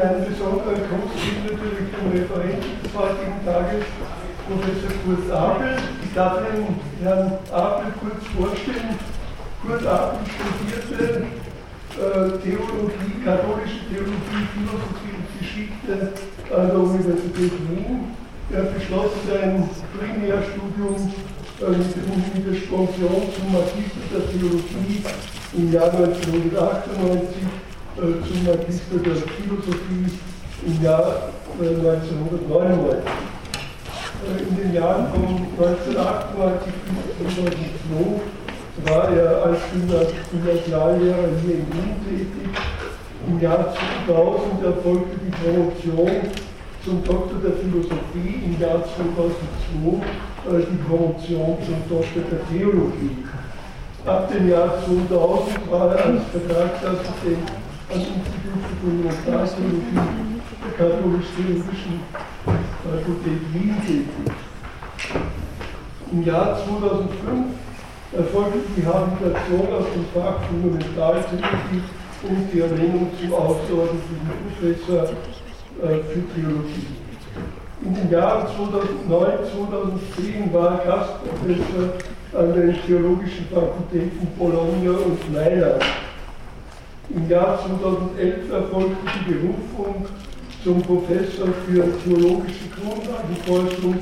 einen besonderen Gruß gilt natürlich dem Referenten des heutigen Tages, Professor Kurt Abel. Ich darf Ihnen Herrn Abel kurz vorstellen. Kurt Abel studierte äh, Theologie, katholische Theologie, Philosophie und Geschichte an der Universität Wien. Er beschloss sein Primärstudium äh, mit der Sponsion zum Magister der Theologie im Jahr 1998 zum Magister der Philosophie im Jahr 1999. Äh, in den Jahren von 1998 bis 2002 war er als Gymnasiallehrer hier in Wien tätig. Im Jahr 2000 erfolgte die Promotion zum Doktor der Philosophie, im Jahr 2002 äh, die Promotion zum Doktor der Theologie. Ab dem Jahr 2000 war er als Vertragsassistent Im Jahr 2005 erfolgte die Habilitation aus dem Fach Fundamentaltheologie und die Ernennung zum außerordentlichen Professor äh, für Theologie. In den Jahren 2009, 2010 war Gastprofessor an den theologischen Fakultäten Bologna und Mailand. Im Jahr 2011 erfolgte die Berufung zum Professor für theologische Grundlagenforschung,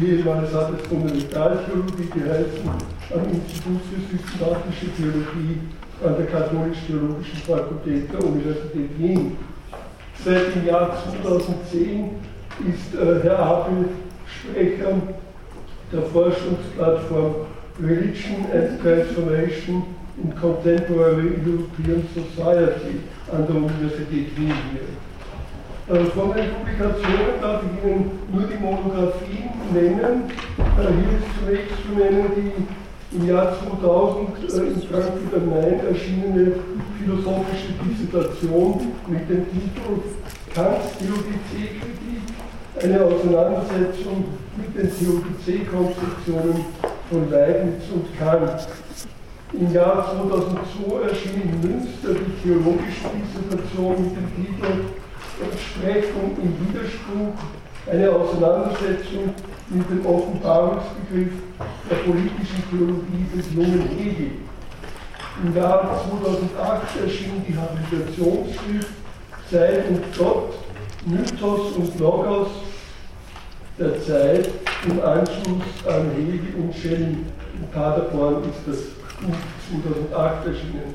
ehemals hat es Fundamentaltheologie geheißen, am Institut für systematische Theologie an der Katholisch-Theologischen Fakultät der Universität Wien. Seit dem Jahr 2010 ist äh, Herr Abel Sprecher der Forschungsplattform Religion and Transformation in Contemporary European Society an der Universität Wien hier. Äh, von den Publikationen darf ich Ihnen nur die Monographien nennen. Äh, hier ist zunächst zu nennen die im Jahr 2000 äh, in Frankfurt am Main erschienene philosophische Dissertation mit dem Titel Kants Theodizee-Kritik, eine Auseinandersetzung mit den Theodizee-Konzeptionen von Leibniz und Kant. Im Jahr 2002 erschien in Münster die theologische Dissertation mit dem Titel Entsprechung im Widerspruch, eine Auseinandersetzung mit dem Offenbarungsbegriff der politischen Theologie des jungen Hegel. Im Jahr 2008 erschien die Habilitationsschrift Zeit und Gott, Mythos und Logos der Zeit im Anschluss an Hegel und Schelling. In Paderborn ist das 2008 erschienen.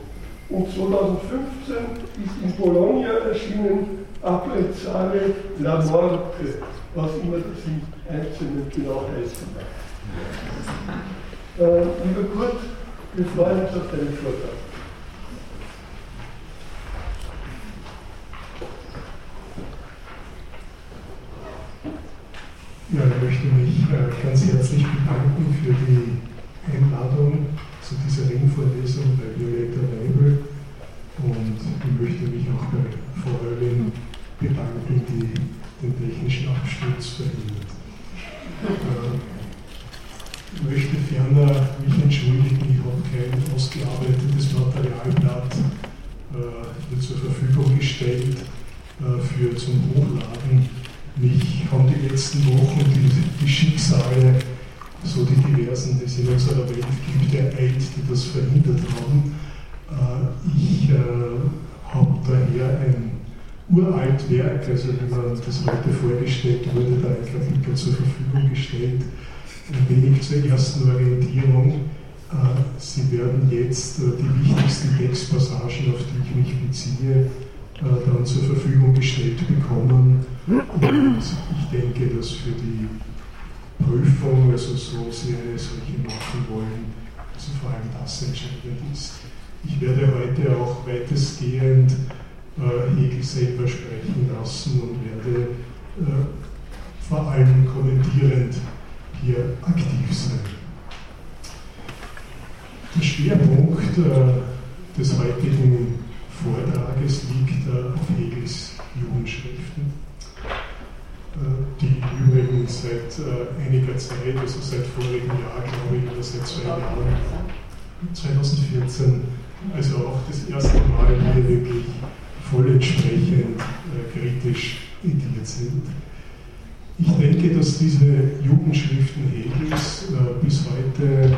Und 2015 ist in Bologna erschienen Apprezzare la Morte, was immer das im Einzelnen genau heißen mag. Äh, lieber Kurt, wir freuen uns auf deinen Vortrag. Ja, ich möchte mich äh, ganz herzlich bedanken für die Einladung zu dieser Ringvorlesung bei Violetta Weibel und ich möchte mich auch bei Frau Erwin bedanken, die den technischen Absturz verhindert. Äh, ich möchte ferner mich entschuldigen, ich habe kein ausgearbeitetes Materialblatt äh, zur Verfügung gestellt äh, für zum Hochladen. Mich haben die letzten Wochen die, die Schicksale so die diversen, die es in unserer Welt gibt, der Eid, die das verhindert haben. Äh, ich äh, habe daher ein uralt Werk, also wie man das heute vorgestellt wurde, der Eitler zur Verfügung gestellt. Ein wenig zur ersten Orientierung. Äh, Sie werden jetzt die wichtigsten Textpassagen, auf die ich mich beziehe, dann zur Verfügung gestellt bekommen. Und ich denke, dass für die Prüfung, also so Sie eine solche machen wollen, also vor allem das entscheidend ist. Ich werde heute auch weitestgehend äh, Hegel selber sprechen lassen und werde äh, vor allem kommentierend hier aktiv sein. Der Schwerpunkt äh, des heutigen Vortrages liegt äh, auf Hegels Jugendschriften die übrigens seit äh, einiger Zeit, also seit vorigem Jahr, glaube ich, oder seit zwei Jahren, 2014, also auch das erste Mal hier wirklich voll entsprechend äh, kritisch ediert sind. Ich denke, dass diese Jugendschriften Hegels äh, bis heute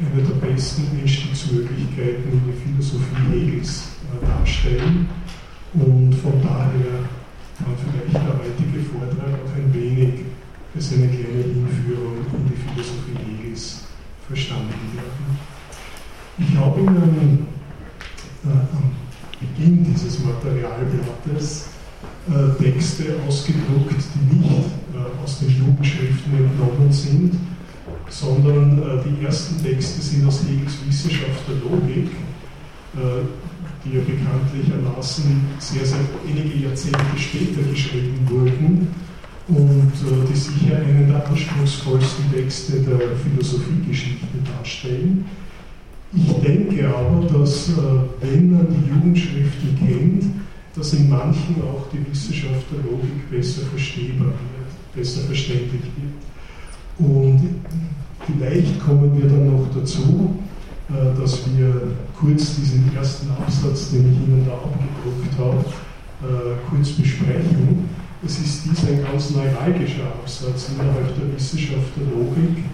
eine der besten Einstiegsmöglichkeiten in die Philosophie Hegels darstellen. Und von daher kann vielleicht der heutige Vortrag auch ein wenig als eine kleine Hinführung in die Philosophie Hegels verstanden werden. Ich habe Ihnen äh, am Beginn dieses Materialblattes äh, Texte ausgedruckt, die nicht äh, aus den Jugendschriften entnommen sind, sondern äh, die ersten Texte sind aus Hegels Wissenschaft der Logik, äh, die ja bekanntlich sehr, sehr wenige Jahrzehnte später geschrieben wurden und äh, die sicher einen der anspruchsvollsten Texte der Philosophiegeschichte darstellen. Ich denke aber, dass wenn man die Jugendschriften kennt, dass in manchen auch die Wissenschaft der Logik besser verstehbar wird, besser verständlich wird. Und vielleicht kommen wir dann noch dazu, äh, dass wir kurz diesen ersten Absatz, den ich Ihnen da abgedruckt habe, äh, kurz besprechen. Es ist dies ein ganz neuralgischer Absatz innerhalb der Wissenschaft der Logik.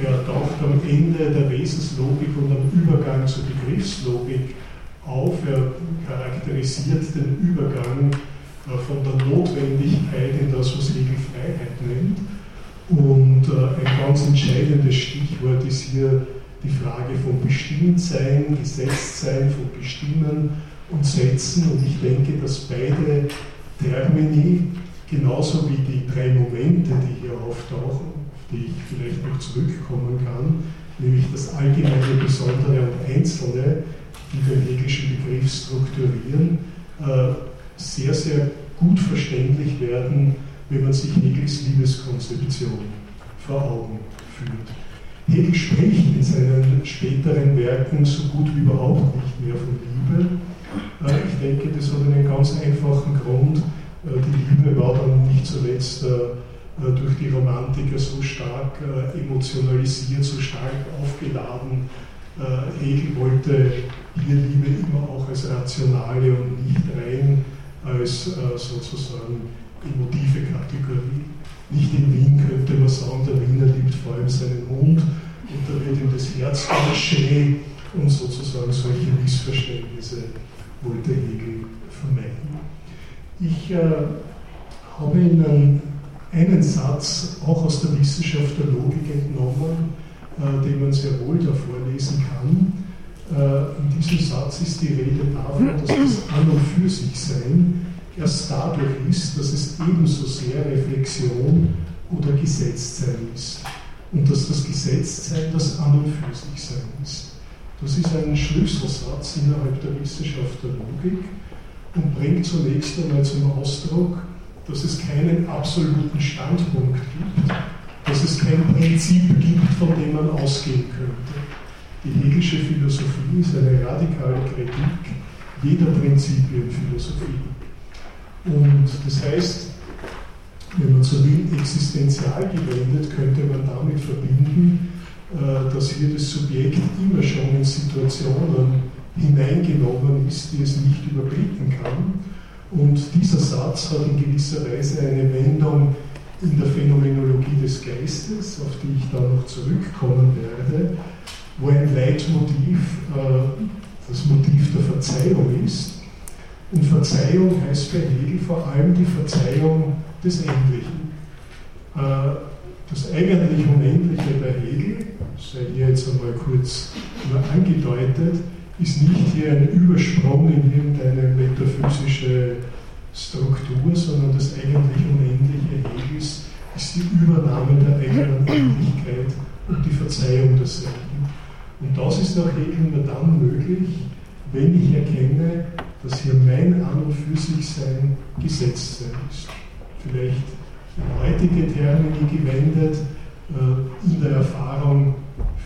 Er taucht am Ende der Wesenslogik und am Übergang zur Begriffslogik auf. Er charakterisiert den Übergang äh, von der Notwendigkeit in das, was Hegel Freiheit nennt. Und äh, ein ganz entscheidendes Stichwort ist hier die Frage von Bestimmtsein, Gesetztsein, von Bestimmen und Setzen. Und ich denke, dass beide Termini, genauso wie die drei Momente, die hier auftauchen, auf die ich vielleicht noch zurückkommen kann, nämlich das Allgemeine, Besondere und Einzelne, die den hegelischen Begriff strukturieren, äh, sehr, sehr gut verständlich werden, wenn man sich Hegels Liebeskonzeption vor Augen führt. Hegel spricht in seinen späteren Werken so gut wie überhaupt nicht mehr von Liebe. Äh, ich denke, das hat einen ganz einfachen Grund. Äh, die Liebe war dann nicht zuletzt durch die Romantiker so stark emotionalisiert, so stark aufgeladen, äh, Hegel wollte hier Liebe immer auch als rationale und nicht rein als äh, sozusagen emotive Kategorie. Nicht in Wien könnte man sagen, der Wiener liebt vor allem seinen Hund und da wird ihm das Herz schön und sozusagen solche Missverständnisse wollte Hegel vermeiden. Ich äh, habe Ihnen einen Satz auch aus der Wissenschaft der Logik entnommen, äh, den man sehr wohl da vorlesen kann. Äh, in diesem Satz ist die Rede davon, dass das An- und für sich Sein erst dadurch ist, dass es ebenso sehr Reflexion oder Gesetztsein ist. Und dass das Gesetztsein das An- und für sich Sein ist. Das ist ein Schlüsselsatz innerhalb der Wissenschaft der Logik und bringt zunächst einmal zum Ausdruck, dass es keinen absoluten Standpunkt gibt, dass es kein Prinzip gibt, von dem man ausgehen könnte. Die hegelische Philosophie ist eine radikale Kritik jeder Prinzipienphilosophie. Und das heißt, wenn man so will, existenzial gewendet, könnte man damit verbinden, äh, dass hier das Subjekt immer schon in Situationen hineingenommen ist, die es nicht überblicken kann. Und dieser Satz hat in gewisser Weise eine Wendung in der Phänomenologie des Geistes, auf die ich dann noch zurückkommen werde, wo ein Leitmotiv äh, das Motiv der Verzeihung ist. Und Verzeihung heißt bei Hegel vor allem die Verzeihung des Endlichen. Äh, das eigentlich Unendliche bei Hegel, sei hier jetzt einmal kurz nur angedeutet, ist nicht hier ein Übersprung in irgendeine metaphysische Struktur, sondern das eigentlich Unendliche Hegels ist die Übernahme der eigenen Endlichkeit und die Verzeihung desselben. Und das ist nach Hegel nur dann möglich, wenn ich erkenne, dass hier mein An- und für sich Sein gesetzt sein ist. Vielleicht heutige Termini gewendet, äh, in der Erfahrung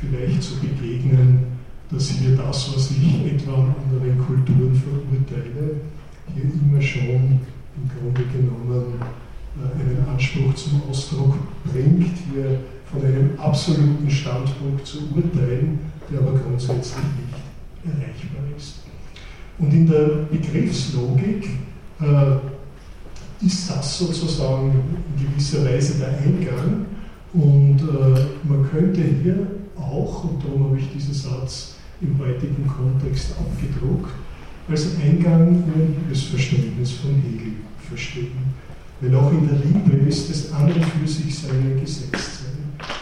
vielleicht zu begegnen, dass hier das, was ich etwa an anderen Kulturen verurteile, hier immer schon im Grunde genommen äh, einen Anspruch zum Ausdruck bringt, hier von einem absoluten Standpunkt zu urteilen, der aber grundsätzlich nicht erreichbar ist. Und in der Begriffslogik äh, ist das sozusagen in gewisser Weise der Eingang. Und äh, man könnte hier auch, und darum habe ich diesen Satz im heutigen Kontext abgedruckt, als Eingang in das Verständnis von Hegel verstehen. Weil auch in der Liebe ist das an und für sich sein Gesetztsein.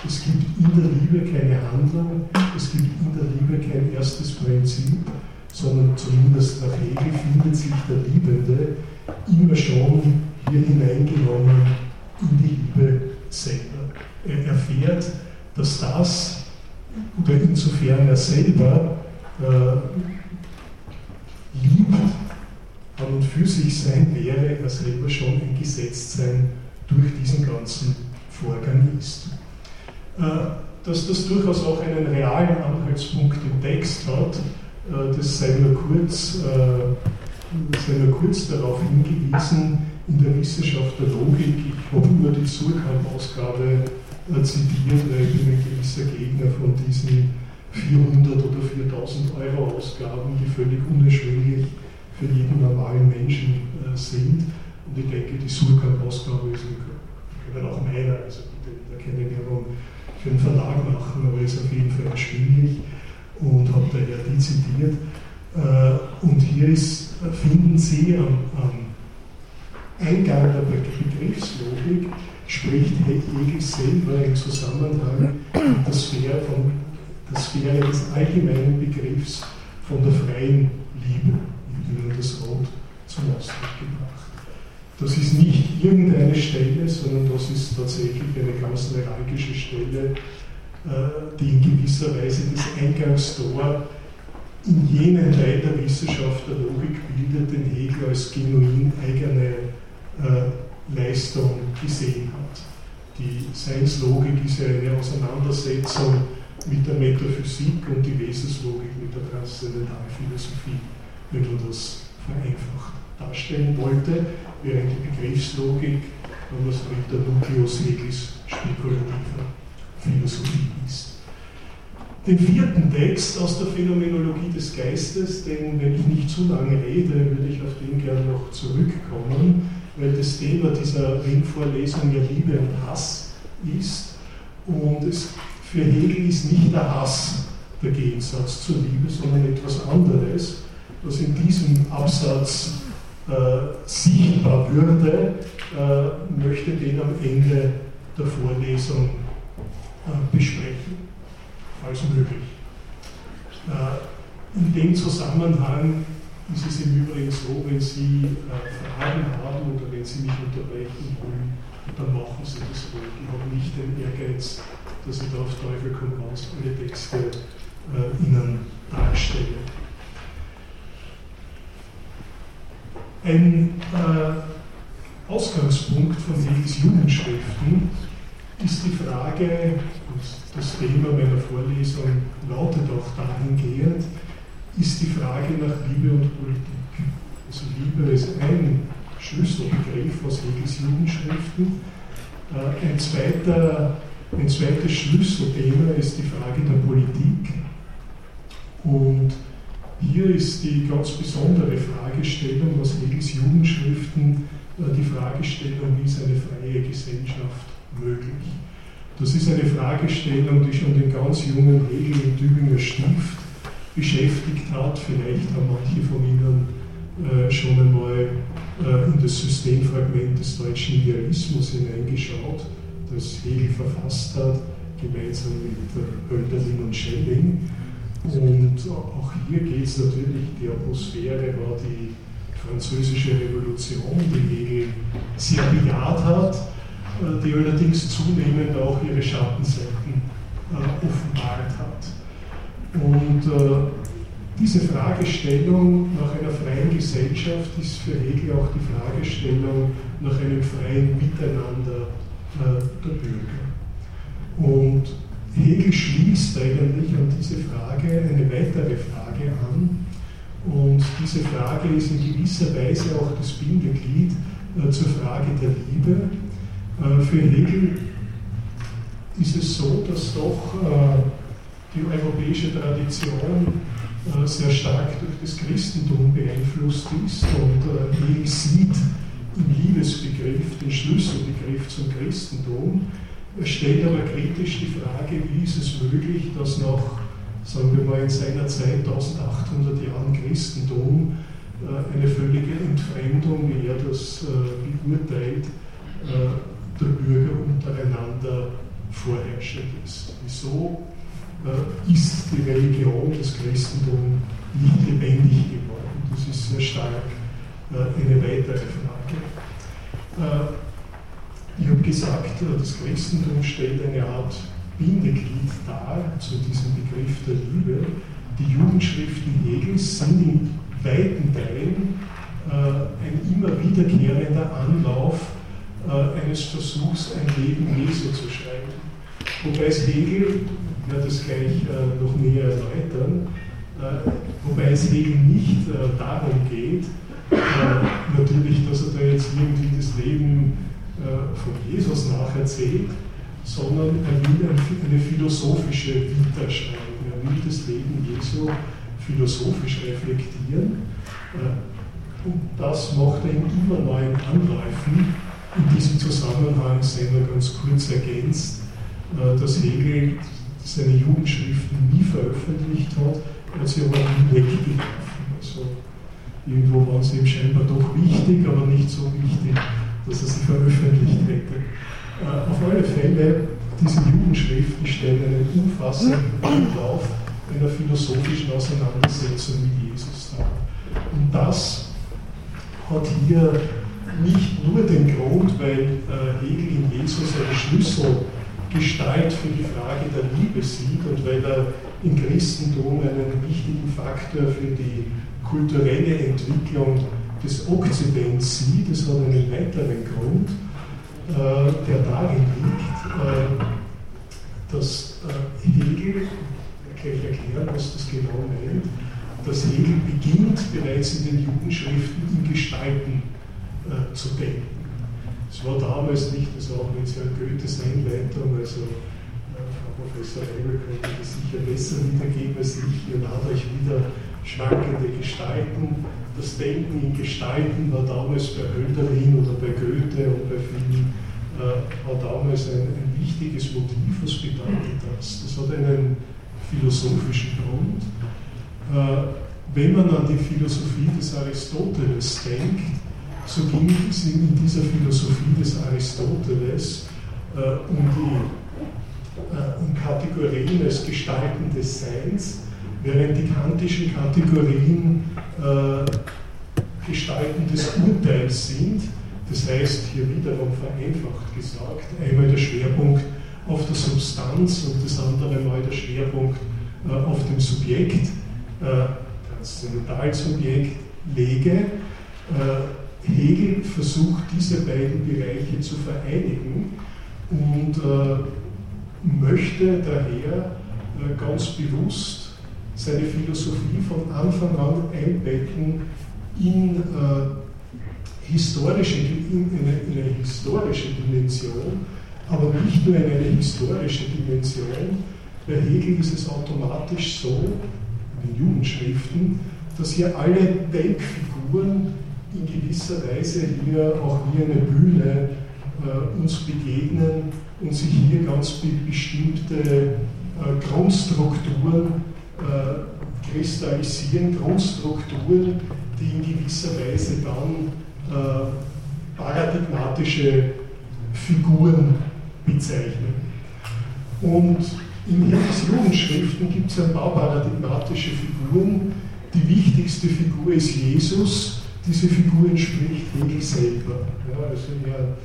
Es gibt in der Liebe keine Handlung, es gibt in der Liebe kein erstes Prinzip, sondern zumindest nach Hegel findet sich der Liebende immer schon hier hineingenommen in die Liebe selber. Er erfährt, dass das, oder insofern er selber äh, liebt, an und für sich sein wäre, er selber schon ein Gesetztsein durch diesen ganzen Vorgang ist. Äh, dass das durchaus auch einen realen Anhaltspunkt im Text hat, das sei nur kurz, äh, sei nur kurz darauf hingewiesen, in der Wissenschaft der Logik, ich habe nur die Surkamp-Ausgabe zitiert, weil ich bin ein gewisser Gegner von diesen 400 oder 4000 Euro Ausgaben, die völlig unerschwinglich für jeden normalen Menschen äh, sind. Und ich denke, die Surkamp-Ausgabe ist können auch meiner, also bitte keine Werbung für einen Verlag machen, aber ist auf jeden Fall erschwinglich und habe daher die zitiert. Äh, und hier ist, finden Sie am, am Eingang der Begriffslogik spricht Hegel selber im Zusammenhang mit der Sphäre, von, der Sphäre des allgemeinen Begriffs von der freien Liebe ihnen das Rot zum Ausdruck gebracht. Das ist nicht irgendeine Stelle, sondern das ist tatsächlich eine ganz neuralgische Stelle, die in gewisser Weise das Eingangstor in jenen Teil der Wissenschaft der Logik bildet, den Hegel als genuin eigene äh, Leistung gesehen hat. Die Seinslogik ist ja eine Auseinandersetzung mit der Metaphysik und die Wesenslogik mit der Transzendentalphilosophie wenn man das vereinfacht darstellen wollte, während die Begriffslogik, wenn man es mit der Nucleus Hegels spekulativer Philosophie ist. Den vierten Text aus der Phänomenologie des Geistes, den, wenn ich nicht zu lange rede, würde ich auf den gerne noch zurückkommen, weil das Thema dieser Ringvorlesung ja Liebe und Hass ist. Und es, für Hegel ist nicht der Hass der Gegensatz zur Liebe, sondern etwas anderes was in diesem Absatz äh, sichtbar würde, äh, möchte den am Ende der Vorlesung äh, besprechen, falls möglich. Äh, in dem Zusammenhang ist es im Übrigen so, wenn Sie äh, Fragen haben oder wenn Sie mich unterbrechen wollen, dann machen Sie das ruhig. Ich habe nicht den Ehrgeiz, dass ich da auf Teufel komm raus alle Texte Ihnen darstelle. Ein Ausgangspunkt von Hegels Jugendschriften ist die Frage, und das Thema meiner Vorlesung lautet auch dahingehend, ist die Frage nach Liebe und Politik. Also Liebe ist ein Schlüsselbegriff aus Hegels Jugendschriften. Äh, ein, zweiter, ein zweites Schlüsselthema ist die Frage der Politik. Und hier ist die ganz besondere Fragestellung aus Hegels Jugendschriften äh, die Fragestellung, wie ist eine freie Gesellschaft möglich? Das ist eine Fragestellung, die schon den ganz jungen Hegel im Tübinger Stift beschäftigt hat. Vielleicht haben manche von Ihnen äh, schon einmal äh, in das Systemfragment des deutschen Idealismus hineingeschaut, das Hegel verfasst hat, gemeinsam mit Hölderlin und Schelling. Und auch hier geht es natürlich, die Atmosphäre war die französische Revolution, die Hegel sehr bejaht hat, äh, die allerdings zunehmend auch ihre Schattenseiten äh, offenbart hat. Und äh, diese Fragestellung nach einer freien Gesellschaft ist für Hegel auch die Fragestellung nach einem freien Miteinander der Bürger. Und Hegel schließt eigentlich an diese Frage eine weitere Frage an. Und diese Frage ist in gewisser Weise auch das Bindeglied äh, zur Frage der Liebe. Äh, für Hegel ist es so, dass doch äh, die europäische Tradition äh, sehr stark durch das Christentum beeinflusst ist und Hegel sieht im Liebesbegriff den Schlüsselbegriff zum Christentum. Er stellt aber kritisch die Frage, wie ist es möglich, dass nach, sagen wir mal, in seiner Zeit 1800 Jahren Christentum eine völlige Entfremdung, wie er das beurteilt, der Bürger untereinander vorherrschend ist. Wieso äh, ist die Religion, das Christentum, nicht lebendig geworden? Das ist sehr stark äh, eine weitere Frage. Äh, ich habe gesagt, das Christentum stellt eine Art Bindeglied dar zu diesem Begriff der Liebe. Die Jugendschriften Hegels sind in weiten Teilen ein immer wiederkehrender Anlauf eines Versuchs, ein Leben Jesu zu schreiben. Wobei es Hegel werde das gleich äh, noch näher erläutern. Äh, wobei es eben nicht äh, darum geht, äh, natürlich, dass er da jetzt irgendwie das Leben äh, von Jesus nacherzählt, sondern er will eine philosophische Vita schreiben. Er will das Leben Jesu philosophisch reflektieren. Äh, und das macht er in immer neuen Anläufen. In diesem Zusammenhang sei nur ganz kurz ergänzt, dass Hegel seine Jugendschriften nie veröffentlicht hat, hat sie aber nie weggeworfen. Also irgendwo waren sie ihm scheinbar doch wichtig, aber nicht so wichtig, dass er sie veröffentlicht hätte. Äh, auf alle Fälle, diese Jugendschriften stellen einen umfassenden Ablauf einer philosophischen Auseinandersetzung mit Jesus dar. Und das hat hier nicht nur den Grund, weil äh, Hegel in Jesus eine Schlüssel Gestalt für die Frage der Liebe sieht und weil er im Christentum einen wichtigen Faktor für die kulturelle Entwicklung des Okzidents sieht. Das hat einen weiteren Grund, äh, der darin liegt, äh, dass Hegel, ich gleich erklären, was das genau meint, dass Hegel beginnt bereits in den Jugendschriften in Gestalten zu denken. Es war damals nicht, das auch mit Herrn Goethes Einleitung, also äh, Frau Professor Heibel könnte das sicher besser wiedergeben als ich. Ihr naht euch wieder schwankende Gestalten. Das Denken in Gestalten war damals bei Hölderlin oder bei Goethe und bei vielen äh, war damals ein, ein, wichtiges Motiv. Was bedeutet das? Das hat einen philosophischen Grund. Äh, wenn man an die Philosophie des Aristoteles denkt, so ging es in dieser Philosophie des Aristoteles äh, um die äh, um Kategorien als Gestalten des Seins, während die kantischen Kategorien äh, Gestalten des Urteils sind. Das heißt, hier wiederum vereinfacht gesagt, einmal der Schwerpunkt auf der Substanz und das andere Mal der Schwerpunkt äh, auf dem Subjekt, äh, Transzendentalsubjekt lege. Äh, Hegel versucht, diese beiden Bereiche zu vereinigen und äh, möchte daher äh, ganz bewusst seine Philosophie von Anfang an einbetten in, äh, historische, in, eine, in eine historische Dimension, aber nicht nur in eine historische Dimension. Bei Hegel ist es automatisch so, in den Jugendschriften, dass hier alle Denkfiguren in gewisser Weise hier auch wie eine Bühne äh, uns begegnen und sich hier ganz bestimmte äh, Grundstrukturen äh, kristallisieren, Grundstrukturen, die in gewisser Weise dann äh, paradigmatische Figuren bezeichnen. Und in Hitlers Jugendschriften gibt es ein paar paradigmatische Figuren. Die wichtigste Figur ist Jesus, diese Figur entspricht Hegel selber. Ja, also er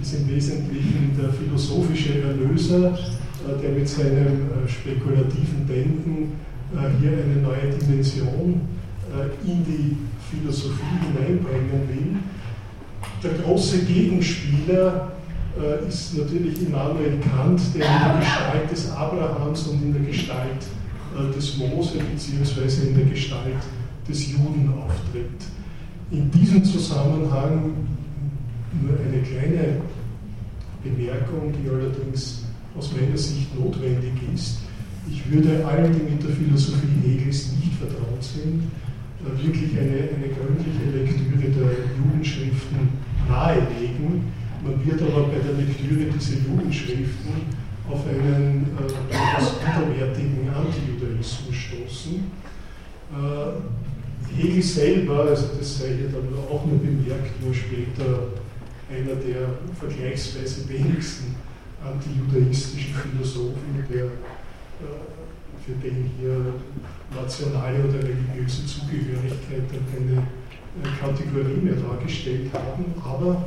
ist im Wesentlichen der philosophische Erlöser, äh, der mit seinem äh, spekulativen Denken äh, hier eine neue Dimension in die Philosophie hineinbringen will. Der große Gegenspieler ist natürlich Immanuel Kant, der in der Gestalt des Abrahams und in der Gestalt des Mose bzw. in der Gestalt des Juden auftritt. In diesem Zusammenhang nur eine kleine Bemerkung, die allerdings aus meiner Sicht notwendig ist. Ich würde allen, die mit der Philosophie Hegels nicht vertraut sind, äh, wirklich eine, eine gründliche Lektüre der Jugendschriften nahelegen. Man wird aber bei der Lektüre dieser Jugendschriften auf einen äh, durchaus widerwärtigen Antijudaismus stoßen. Äh, Hegel selber, also das sei hier dann auch nur bemerkt, nur später einer der vergleichsweise wenigsten antijudaistischen Philosophen, der, äh, für den hier nationale oder religiöse Zugehörigkeit keine äh, Kategorie mehr dargestellt haben. Aber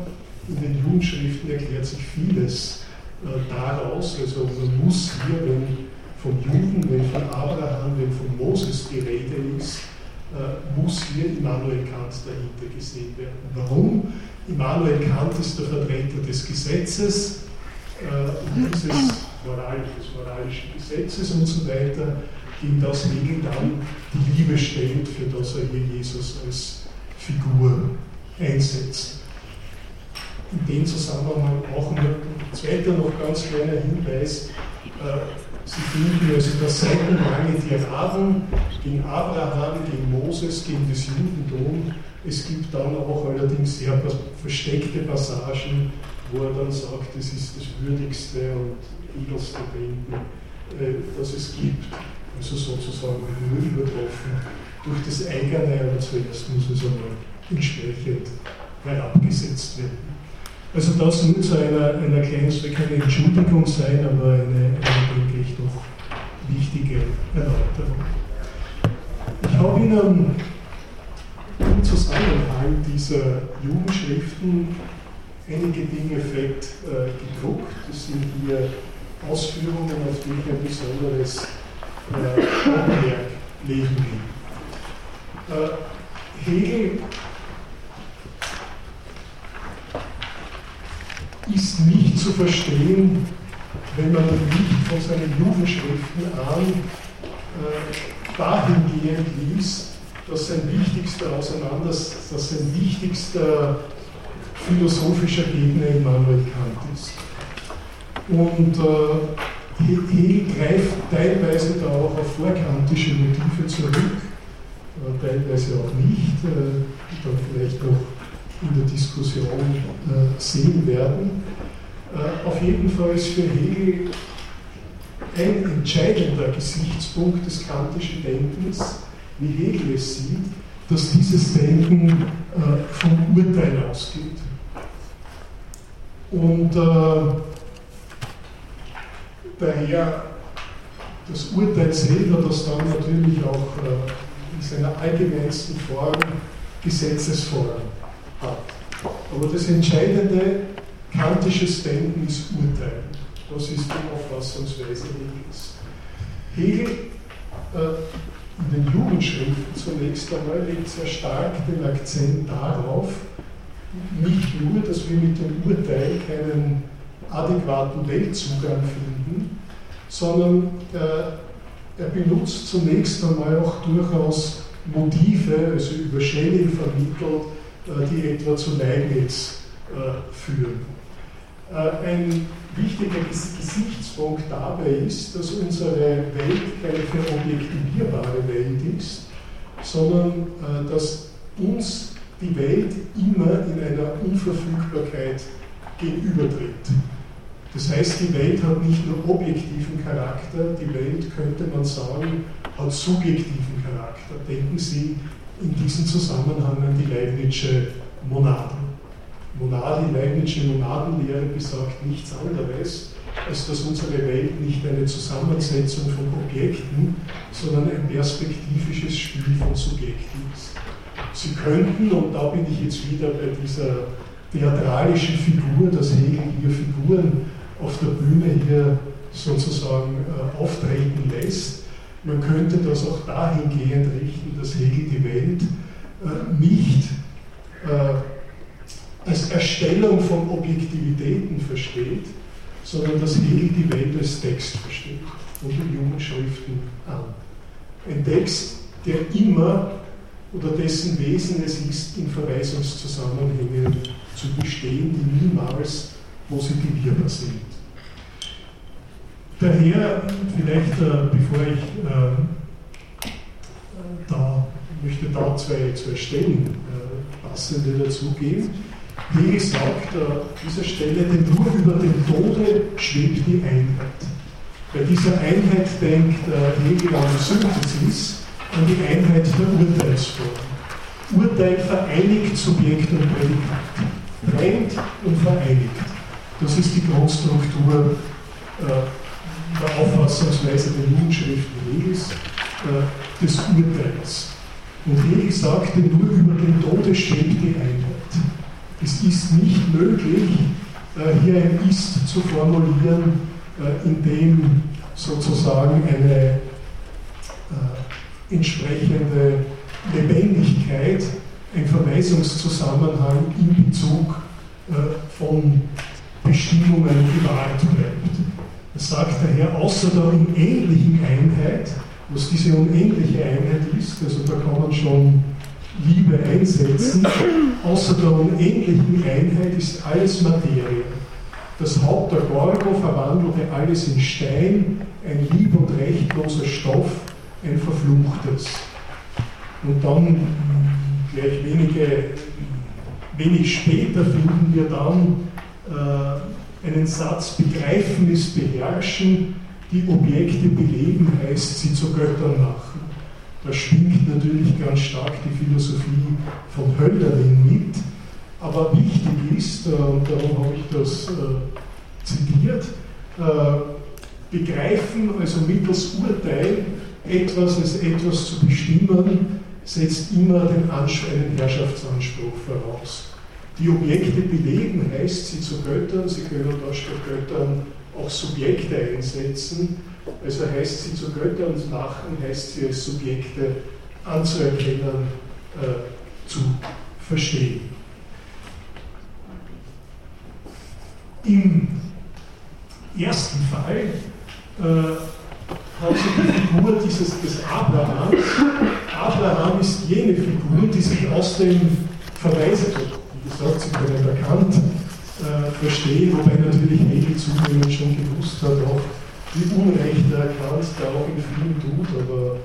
in den Jugendschriften erklärt sich vieles äh, daraus. Also man muss hier, wenn von Juden, wenn von Abraham, wenn von Moses die Rede ist, muss hier Immanuel Kant dahinter gesehen werden. Warum? Immanuel Kant ist der Vertreter des Gesetzes, äh, dieses Moral, des moralischen Gesetzes und so weiter, gegen das Hegel dann die Liebe stellt, für das er hier Jesus als Figur einsetzt. In dem Zusammenhang auch ein zweiter noch ganz kleiner Hinweis. Sie finden also das seitenlange Tiraden gegen Abraham, gegen Moses, gegen das Judentum. Es gibt dann auch allerdings sehr versteckte Passagen, wo er dann sagt, es ist das würdigste und edelste Denken, äh, das es gibt. Also sozusagen nur übertroffen durch das eigene, aber zuerst muss es einmal entsprechend herabgesetzt werden. Also das nur zu einer, einer kleinen, soll keine Entschuldigung sein, aber eine, eine denke ich, doch wichtige Erläuterung. Ich habe Ihnen im Zusammenhang dieser Jugendschriften einige Dinge fett äh, gedruckt. Das sind hier Ausführungen, auf die ich ein besonderes äh, legen will. Äh, Hegel ist nicht zu verstehen, wenn man nicht von seinen Jugendschriften an äh, dahingehend liest, dass sein wichtigster Auseinanders, dass sein wichtigster philosophischer Gegner Immanuel Kant ist. Und äh, Hegel greift teilweise da auch auf vorkantische Motive zurück, äh, teilweise auch nicht, äh, dann vielleicht noch in der Diskussion äh, sehen werden. Äh, auf jeden Fall ist für Hegel ein entscheidender Gesichtspunkt des kantischen Denkens, wie Hegel es sieht, dass dieses Denken äh, vom Urteil ausgeht. Und daher das Urteil selber, das dann natürlich auch in seiner allgemeinsten Form Gesetzesform hat. Aber das entscheidende kantisches Denken ist Urteil. Das ist die Auffassungsweise Hegels. Hegel äh, in den Jugendschriften zunächst einmal legt sehr stark den Akzent darauf, nicht nur, dass wir mit dem Urteil keinen adäquaten Weltzugang finden, sondern äh, er benutzt zunächst einmal auch durchaus Motive, also über Schelling vermittelt, die etwa zu Leibniz äh, führen. Äh, ein wichtiger Gesichtspunkt dabei ist, dass unsere Welt keine verobjektivierbare Welt ist, sondern dass uns die Welt immer in einer Unverfügbarkeit gegenübertritt. Das heißt, die Welt hat nicht nur objektiven Charakter, die Welt, könnte man sagen, hat subjektiven Charakter. Denken Sie in diesem Zusammenhang an die Leibnizsche Monade. Monade, die Leibnizsche Monadenlehre besagt nichts anderes, als dass unsere Welt nicht eine Zusammensetzung von Objekten, sondern ein perspektivisches Spiel von Subjekten ist. Sie könnten, und da bin ich jetzt wieder bei dieser theatralischen Figur, dass Hegel hier Figuren auf der Bühne hier sozusagen äh, auftreten lässt, man könnte das auch dahingehend richten, dass Hegel die Welt äh, nicht äh, als Erstellung von Objektivitäten versteht, sondern dass Hegel die Welt als Text versteht und die Jugendschriften an. Ein Text, der immer oder dessen Wesen es ist, in Verweisungszusammenhängen zu bestehen, die niemals positivierbar sind. Daher, vielleicht äh, bevor ich äh, da möchte da zwei, zwei Stellen äh, passende dazugeben. Hegel sagt an dieser Stelle, denn nur über dem Tode schwebt die Einheit. Bei dieser Einheit denkt äh, Hegel an Synthesis, an die Einheit der Urteilsform. Urteil vereinigt Subjekt und Prädikat, trennt und vereinigt. Das ist die Grundstruktur äh, der Auffassungsweise der Jugendschriften Hegels äh, des Urteils. Und Hegel sagte, nur über den Tode die Einheit. Es ist nicht möglich, äh, hier ein Ist zu formulieren, äh, in dem sozusagen eine entsprechende Lebendigkeit, ein Verweisungszusammenhang in Bezug von Bestimmungen gewahrt bleibt. Sagt daher, außer der unendlichen Einheit, was diese unendliche Einheit ist, also da kann man schon Liebe einsetzen, außer der unendlichen Einheit ist alles Materie. Das Haupt der Gorgo verwandelte alles in Stein, ein lieb- und rechtloser Stoff, ein verfluchtes. Und dann, gleich wenige, wenig später, finden wir dann äh, einen Satz, Begreifen ist Beherrschen, die Objekte beleben heißt, sie zu Göttern machen. Da schwingt natürlich ganz stark die Philosophie von Hölderlin mit. Aber wichtig ist, äh, und darum habe ich das äh, zitiert, äh, begreifen, also mittels Urteil, etwas als etwas zu bestimmen, setzt immer den einen Herrschaftsanspruch voraus. Die Objekte beleben heißt, sie zu Göttern, sie können da statt Göttern auch Subjekte einsetzen. Also heißt sie zu Göttern machen, heißt sie als Subjekte anzuerkennen, äh, zu verstehen. Im ersten Fall äh, hat sie die Figur dieses, des Abrahams. Abraham ist jene Figur, die sich aus dem Verweise, wie gesagt, sie können erkannt, äh, verstehen, wobei natürlich Hegel zunehmend schon gewusst hat, auch wie Unrecht er erkannt, der auch in vielen tut, aber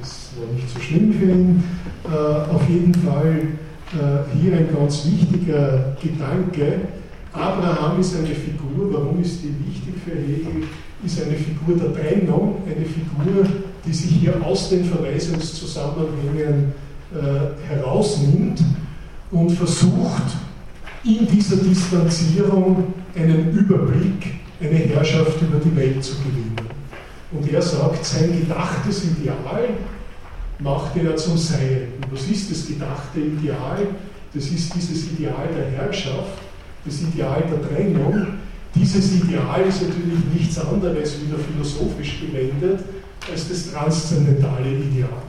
das war nicht so schlimm für ihn. Äh, auf jeden Fall äh, hier ein ganz wichtiger Gedanke. Abraham ist eine Figur, warum ist die wichtig für Hegel? Ist eine Figur der Trennung, eine Figur, die sich hier aus den Verweisungszusammenhängen äh, herausnimmt und versucht, in dieser Distanzierung einen Überblick, eine Herrschaft über die Welt zu gewinnen. Und er sagt, sein gedachtes Ideal machte er zum Sein. Und was ist das gedachte Ideal? Das ist dieses Ideal der Herrschaft, das Ideal der Trennung. Dieses Ideal ist natürlich nichts anderes, wieder philosophisch gewendet, als das transzendentale Ideal.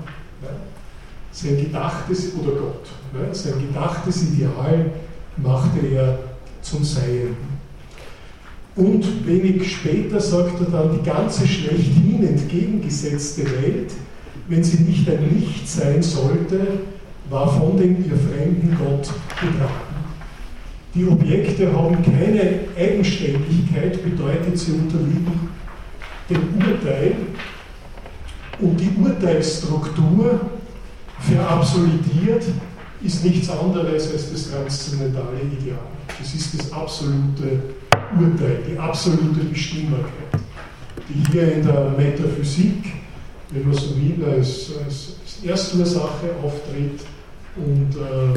Sein gedachtes, oder Gott, sein gedachtes Ideal machte er zum Seien. Und wenig später sagt er dann, die ganze schlechthin entgegengesetzte Welt, wenn sie nicht ein Licht sein sollte, war von dem ihr fremden Gott betragen. Die Objekte haben keine Eigenständigkeit, bedeutet, sie unterliegen dem Urteil und die Urteilsstruktur verabsolidiert ist nichts anderes als das transzendentale Ideal. Das ist das absolute Urteil, die absolute Bestimmbarkeit, die hier in der Metaphysik, wenn man so will, als, als, als Erstursache auftritt und äh,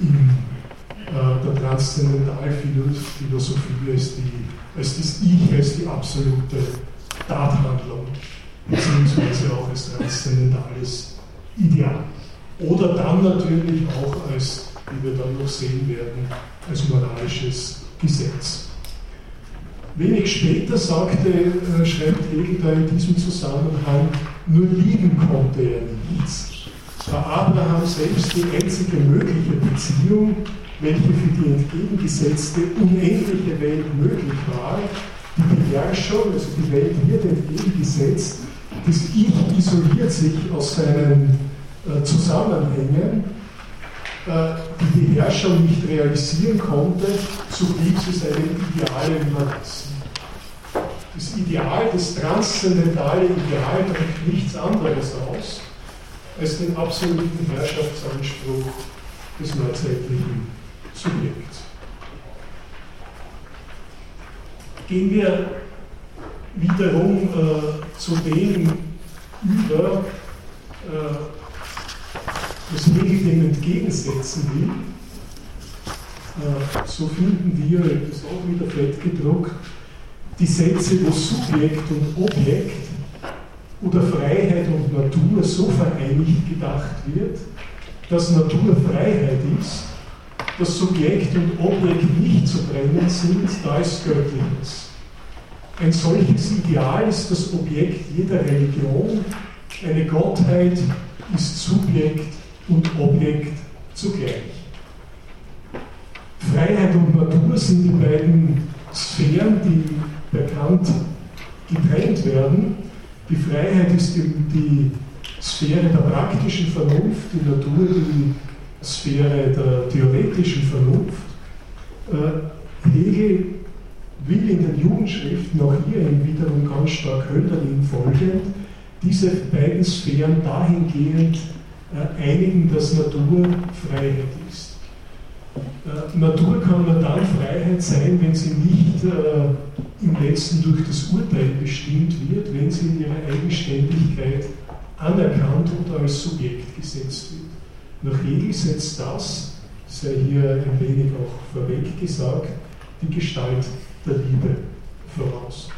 in äh, der Transzendentalphilosophie als, die, als das Ich, als die absolute Tathandlung, beziehungsweise auch als transzendentales Ideal. Oder dann natürlich auch als, wie wir dann noch sehen werden, als moralisches Gesetz. Wenig später sagte, äh, schreibt Hegel da in diesem Zusammenhang, nur lieben konnte er nichts. War Abraham selbst die einzige mögliche Beziehung, welche für die entgegengesetzte unendliche Welt möglich war. Die Beherrschung, also die Welt wird entgegengesetzt, das Ich isoliert sich aus seinen äh, Zusammenhängen, äh, die die Herrscher nicht realisieren konnte, so blieb sie seinem Ideal überlassen. Das Ideal, das transzendentale Ideal drückt nichts anderes aus als den absoluten Herrschaftsanspruch des neuzeitlichen Subjekts. Gehen wir wiederum äh, zu dem über, äh, was Hegel dem entgegensetzen will, äh, so finden wir, das ist auch wieder fett gedruckt, die Sätze, wo Subjekt und Objekt oder Freiheit und Natur so vereinigt gedacht wird, dass Natur Freiheit ist, dass Subjekt und Objekt nicht zu trennen sind, da ist Göttliches. Ein solches Ideal ist das Objekt jeder Religion. Eine Gottheit ist Subjekt und Objekt zugleich. Freiheit und Natur sind die beiden Sphären, die bekannt getrennt werden. Die Freiheit ist eben die Sphäre der praktischen Vernunft, die Natur die Sphäre der theoretischen Vernunft. Äh, Hegel will in den Jugendschriften auch hier wiederum ganz stark Hölderlin folgend diese beiden Sphären dahingehend einigen, dass Natur Freiheit ist. Äh, Natur kann nur dann Freiheit sein, wenn sie nicht äh, im letzten durch das Urteil bestimmt wird, wenn sie in ihrer Eigenständigkeit anerkannt oder als Subjekt gesetzt wird. Nach Hegel setzt das, sei hier ein wenig auch vorweg gesagt, die Gestalt der Liebe voraus.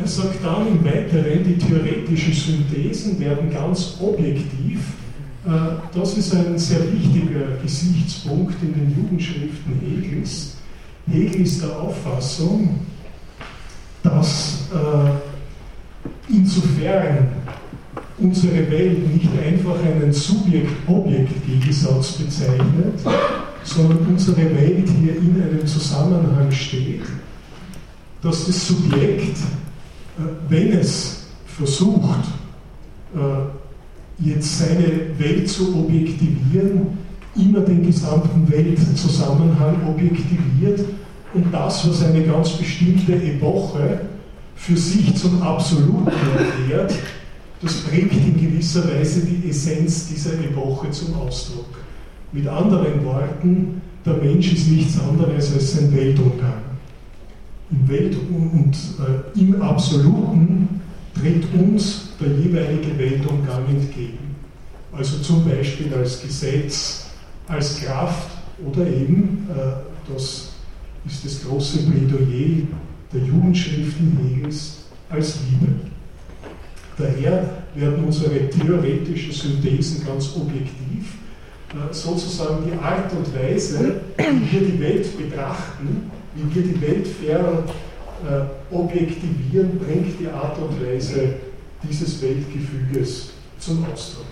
Er sagt dann im Weiteren, die theoretischen Synthesen werden ganz objektiv äh, das ist ein sehr wichtiger Gesichtspunkt in den Jugendschriften Hegels. Hegel ist der Auffassung, dass äh, insofern unsere Welt nicht einfach einen Subjekt-Objekt-Gegensatz bezeichnet, sondern unsere Welt hier in einem Zusammenhang steht, dass das Subjekt, wenn es versucht, jetzt seine Welt zu objektivieren, immer den gesamten Weltzusammenhang objektiviert und das, was eine ganz bestimmte Epoche für sich zum Absoluten erklärt, das bringt in gewisser Weise die Essenz dieser Epoche zum Ausdruck. Mit anderen Worten, der Mensch ist nichts anderes als sein Weltumgang. Im Welt und äh, im Absoluten tritt uns der jeweilige Weltumgang entgegen. Also zum Beispiel als Gesetz, als Kraft oder eben, äh, das ist das große Plädoyer der Jugendschriften Hegels, als Liebe. Daher werden unsere theoretischen Synthesen ganz objektiv, äh, sozusagen die Art und Weise, wie wir die Welt betrachten, wie wir die Welt fern äh, objektivieren, bringt die Art und Weise dieses Weltgefüges zum Ausdruck.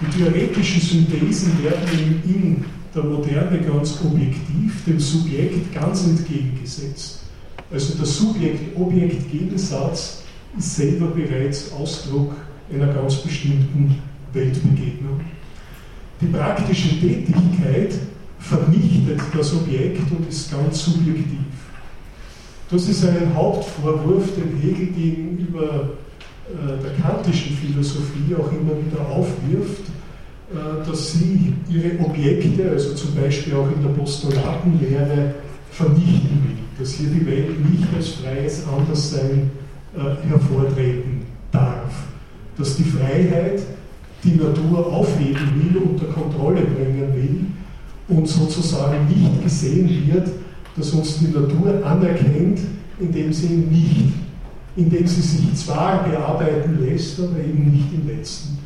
Die theoretischen Synthesen werden in der Moderne ganz objektiv dem Subjekt ganz entgegengesetzt. Also der Subjekt-Objekt-Gegensatz ist selber bereits Ausdruck einer ganz bestimmten Weltbegegnung. Die praktische Tätigkeit vernichtet das Objekt und ist ganz subjektiv. Das ist ein Hauptvorwurf, den Hegel gegenüber äh, der kantischen Philosophie auch immer wieder aufwirft, äh, dass sie ihre Objekte, also zum Beispiel auch in der Postulatenlehre, vernichten will, dass hier die Welt nicht als freies Anderssein äh, hervortreten darf, dass die Freiheit die Natur aufheben will, unter Kontrolle bringen will und sozusagen nicht gesehen wird dass uns die Natur anerkennt, indem sie nicht, indem sie sich zwar bearbeiten lässt, aber eben nicht im Letzten.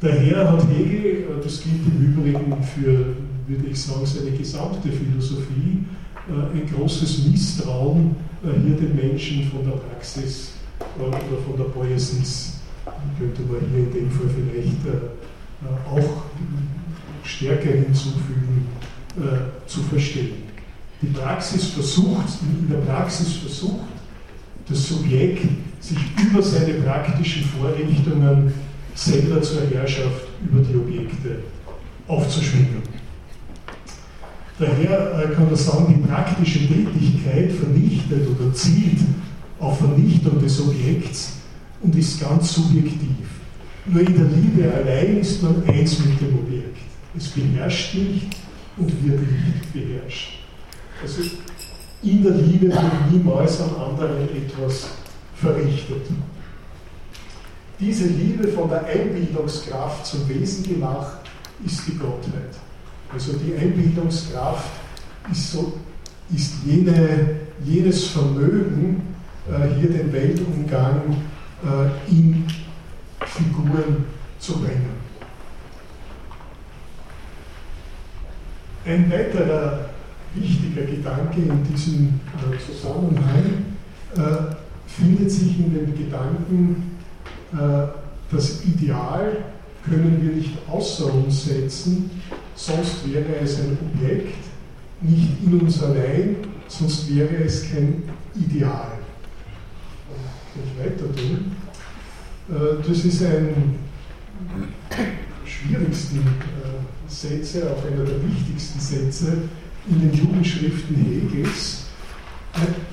Daher hat Hegel, äh, das gilt im Übrigen für, würde ich sagen, seine gesamte Philosophie, äh, ein großes Misstrauen äh, hier den Menschen von der Praxis oder von der Poesis, könnte man hier in dem Fall vielleicht auch stärker hinzufügen, zu verstehen die Praxis versucht, in der Praxis versucht, das Subjekt sich über seine praktischen Vorrichtungen selber zur Herrschaft über die Objekte aufzuschwingen. Daher äh, kann man sagen, die praktische Tätigkeit vernichtet oder zielt auf Vernichtung des Objekts und ist ganz subjektiv. Nur in der Liebe allein ist man eins mit dem Objekt. Es beherrscht nicht und wird nicht beherrscht. Also in der Liebe wird niemals am anderen etwas verrichtet. Diese Liebe von der Einbildungskraft zum Wesen gemacht, ist die Gottheit. Also die Einbildungskraft ist, so, ist jene, jenes Vermögen, äh, hier den Weltumgang äh, in Figuren zu bringen. Ein weiterer wichtiger Gedanke in diesem äh, Zusammenhang äh, findet sich in dem Gedanken, äh, das Ideal können wir nicht außer uns setzen, sonst wäre es ein Objekt, nicht in uns allein, sonst wäre es kein Ideal. Kann ich weiter tun? Das ist ein schwierigsten Sätze, auch einer der wichtigsten Sätze in den Jugendschriften Hegels.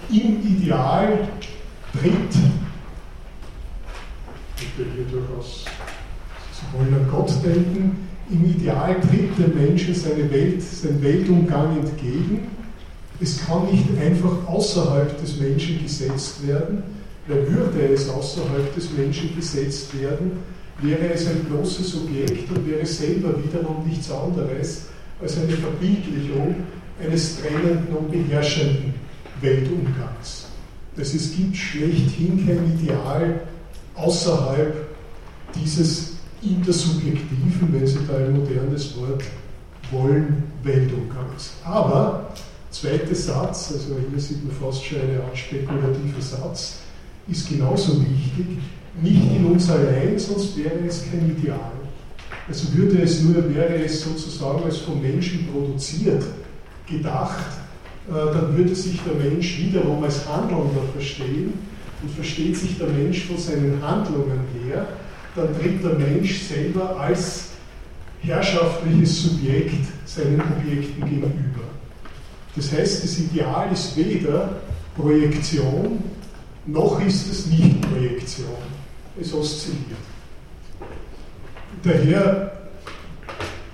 Im Ideal tritt, ich will hier durchaus, Sie wollen an Gott denken, im Ideal tritt dem Menschen seine Welt, sein Weltumgang entgegen. Es kann nicht einfach außerhalb des Menschen gesetzt werden, weil würde es außerhalb des Menschen gesetzt werden, wäre es ein bloßes Objekt und wäre selber wiederum nichts anderes als eine Verbildlichung eines trennenden und beherrschenden Weltumgangs. Das es gibt schlechthin kein Ideal außerhalb dieses intersubjektiven, wenn Sie da ein modernes Wort wollen, Weltumgangs. Aber, zweiter Satz, also hier sieht man fast schon eine Art spekulativer Satz, ist genauso wichtig, nicht in uns allein, sonst wäre es kein Ideal. Also würde es nur, wäre es sozusagen als vom Menschen produziert, gedacht, äh, dann würde sich der Mensch wiederum als Handelnder verstehen und versteht sich der Mensch von seinen Handlungen her, dann tritt der Mensch selber als herrschaftliches Subjekt seinen Objekten gegenüber. Das heißt, das Ideal ist weder Projektion, noch ist es nicht Projektion. Es oszilliert. Daher,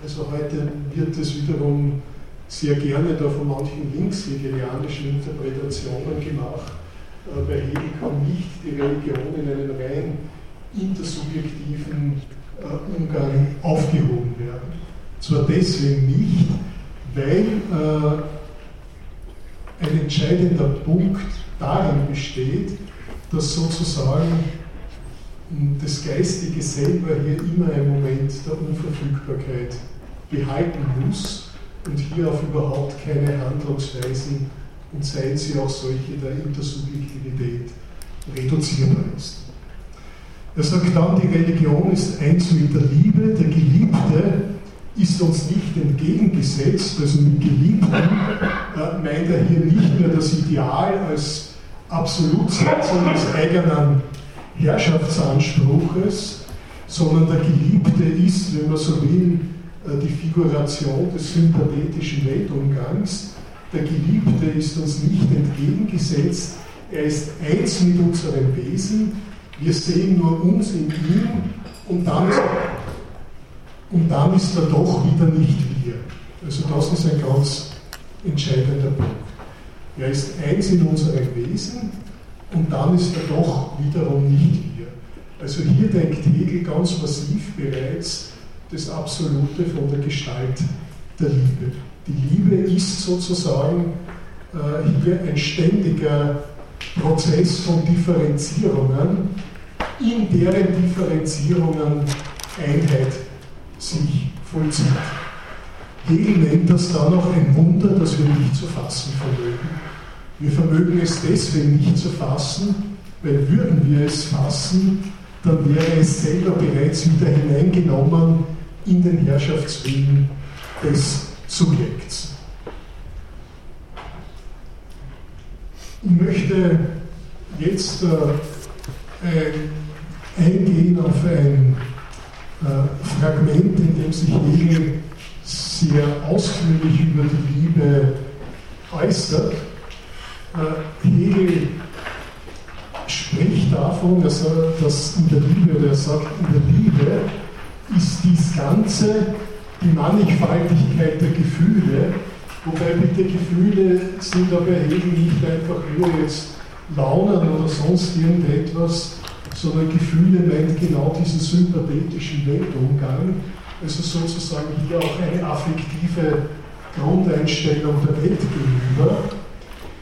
also heute wird es wiederum sehr gerne da von manchen linkshegelianischen Interpretationen gemacht. Äh, bei Hegel kann nicht die Religion in einen rein intersubjektiven äh, Umgang aufgehoben werden. Zwar deswegen nicht, weil äh, ein entscheidender Punkt darin besteht, dass sozusagen das Geistige selber hier immer einen Moment der Unverfügbarkeit behalten muss und hierauf überhaupt keine Handlungsweisen und seien sie auch solche der Intersubjektivität reduzierbar ist. Er sagt dann, die Religion ist eins mit der Liebe, der Geliebte ist uns nicht entgegengesetzt, also mit Geliebten äh, meint er hier nicht mehr das Ideal als Absolutsetzung des eigenen Herrschaftsanspruches, sondern der Geliebte ist, wenn man so will, äh, die Figuration des sympathetischen Weltumgangs. Der Geliebte ist uns nicht entgegengesetzt, er ist eins mit unserem Wesen, wir sehen nur uns in ihm und dann, und dann ist er doch wieder nicht wir. Also das ist ein ganz entscheidender Punkt. Er ist eins in unserem Wesen und dann ist er doch wiederum nicht wir. Also hier denkt Hegel ganz massiv bereits das Absolute von der Gestalt der Liebe. Die Liebe ist sozusagen äh, hier ein ständiger Prozess von Differenzierungen, in deren Differenzierungen Einheit sich vollzieht. Hegel nennt das dann auch ein Wunder, das wir nicht zu fassen vermögen. Wir vermögen es deswegen nicht zu fassen, weil würden wir es fassen, dann wäre es selber bereits wieder hineingenommen in den Herrschaftswillen des Subjekts. Ich möchte jetzt äh, eingehen auf ein äh, Fragment, in dem sich Hegel sehr ausführlich über die Liebe äußert. Äh, Hegel spricht davon, dass, er, dass in der Liebe, oder er sagt, in der Liebe ist dies Ganze die Mannigfaltigkeit der Gefühle, wobei bitte Gefühle sind aber Hegel nicht einfach nur jetzt Launen oder sonst irgendetwas, sondern Gefühle meint genau diesen sympathetischen Weltumgang, also sozusagen hier auch eine affektive Grundeinstellung der Welt gegenüber.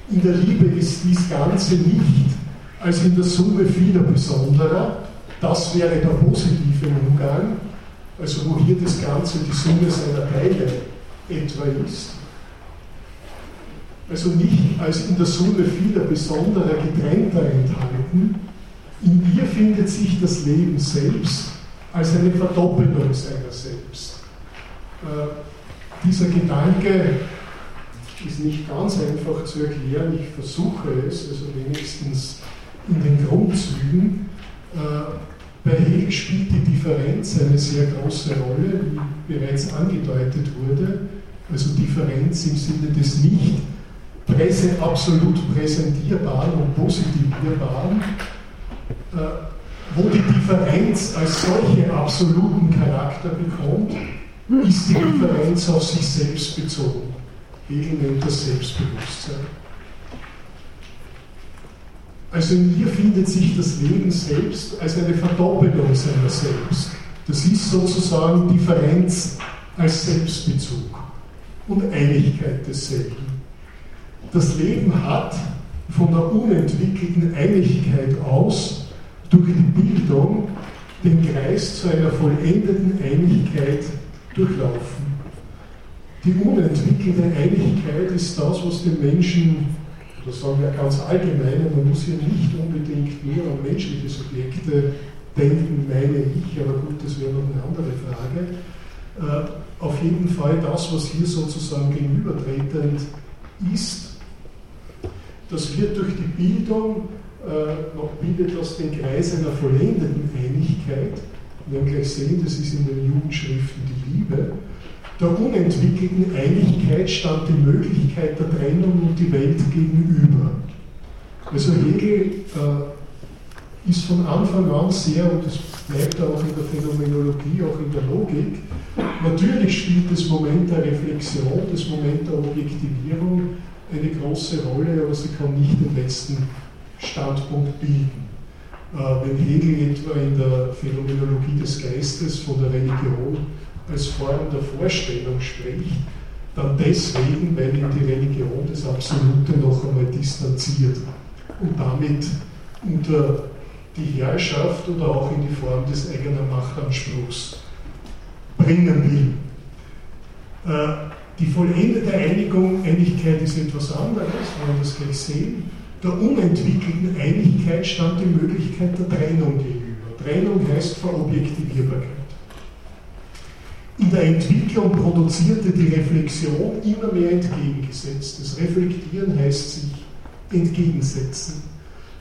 In der Liebe ist dies Ganze nicht als in der Summe vieler besonderer, das wäre der positive Umgang, also wo hier das Ganze die Summe seiner Teile etwa ist. Also nicht als in der Summe vieler besonderer getrennter enthalten, in ihr findet sich das Leben selbst als eine Verdoppelung seiner selbst. Äh, dieser Gedanke ist nicht ganz einfach zu erklären, ich versuche es, also wenigstens in den Grundzügen. Äh, bei Hegel spielt die Differenz eine sehr große Rolle, wie bereits angedeutet wurde. Also Differenz im Sinne des nicht präsent, absolut präsentierbaren und positivierbaren, äh, wo die Differenz als solche absoluten Charakter bekommt, ist die Differenz auf sich selbst bezogen. Hegel nennt das Selbstbewusstsein. Also in ihr findet sich das Leben selbst als eine Verdoppelung seiner selbst. Das ist sozusagen Differenz als Selbstbezug und Einigkeit desselben. Das Leben hat von der unentwickelten Einigkeit aus durch die Bildung den Kreis zu einer vollendeten Einigkeit durchlaufen. Die unentwickelte Einigkeit ist das, was den Menschen das sagen wir ganz allgemein, man muss hier nicht unbedingt nur an menschliche Subjekte denken, meine ich, aber gut, das wäre noch eine andere Frage. Äh, auf jeden Fall das, was hier sozusagen gegenübertretend ist, das wird durch die Bildung äh, noch bildet das den Kreis einer vollendeten Einigkeit. Wir werden gleich sehen, das ist in den Jugendschriften die Liebe der unentwickelten Einigkeit stand die Möglichkeit der Trennung und die Welt gegenüber. Also Hegel äh, ist von Anfang an sehr, und das bleibt auch in der Phänomenologie, auch in der Logik, natürlich spielt das Moment der Reflexion, das Moment der Objektivierung eine große Rolle, aber sie kann nicht den letzten Standpunkt bilden. Äh, wenn Hegel etwa in der Phänomenologie des Geistes von der Religion als Form der Vorstellung spricht, dann deswegen, weil ihn die Religion das Absolute noch einmal distanziert und damit unter die Herrschaft oder auch in die Form des eigenen Machtanspruchs bringen will. Äh, die vollendete Einigung, Einigkeit ist etwas anderes, wir werden das gleich sehen. Der unentwickelten Einigkeit stand die Möglichkeit der Trennung gegenüber. Trennung heißt Verobjektivierbarkeit. In der Entwicklung produzierte die Reflexion immer mehr entgegengesetzt. Das Reflektieren heißt sich entgegensetzen.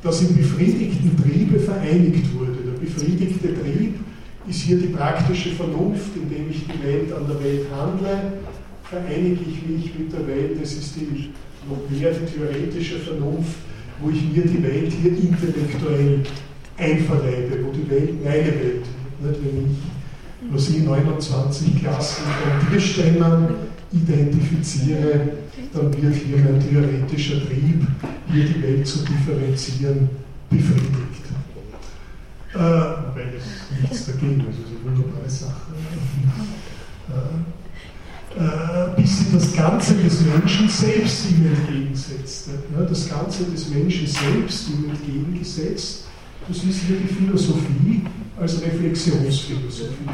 Das im befriedigten Triebe vereinigt wurde. Der befriedigte Trieb ist hier die praktische Vernunft, indem ich die Welt an der Welt handle, vereinige ich mich mit der Welt. Das ist die noch mehr theoretische Vernunft, wo ich mir die Welt hier intellektuell einverleibe, wo die Welt meine Welt wird. Nicht, wenn ich was ich 29 Klassen von Tierstämmen identifiziere, dann wird hier mein theoretischer Trieb, hier die Welt zu differenzieren, befriedigt. Äh, weil es nichts dagegen ist, also eine wunderbare Sache. Äh, äh, bis sie das Ganze des Menschen selbst ihm entgegensetzte. Ja, das Ganze des Menschen selbst ihm entgegengesetzt, das ist hier die Philosophie als Reflexionsphilosophie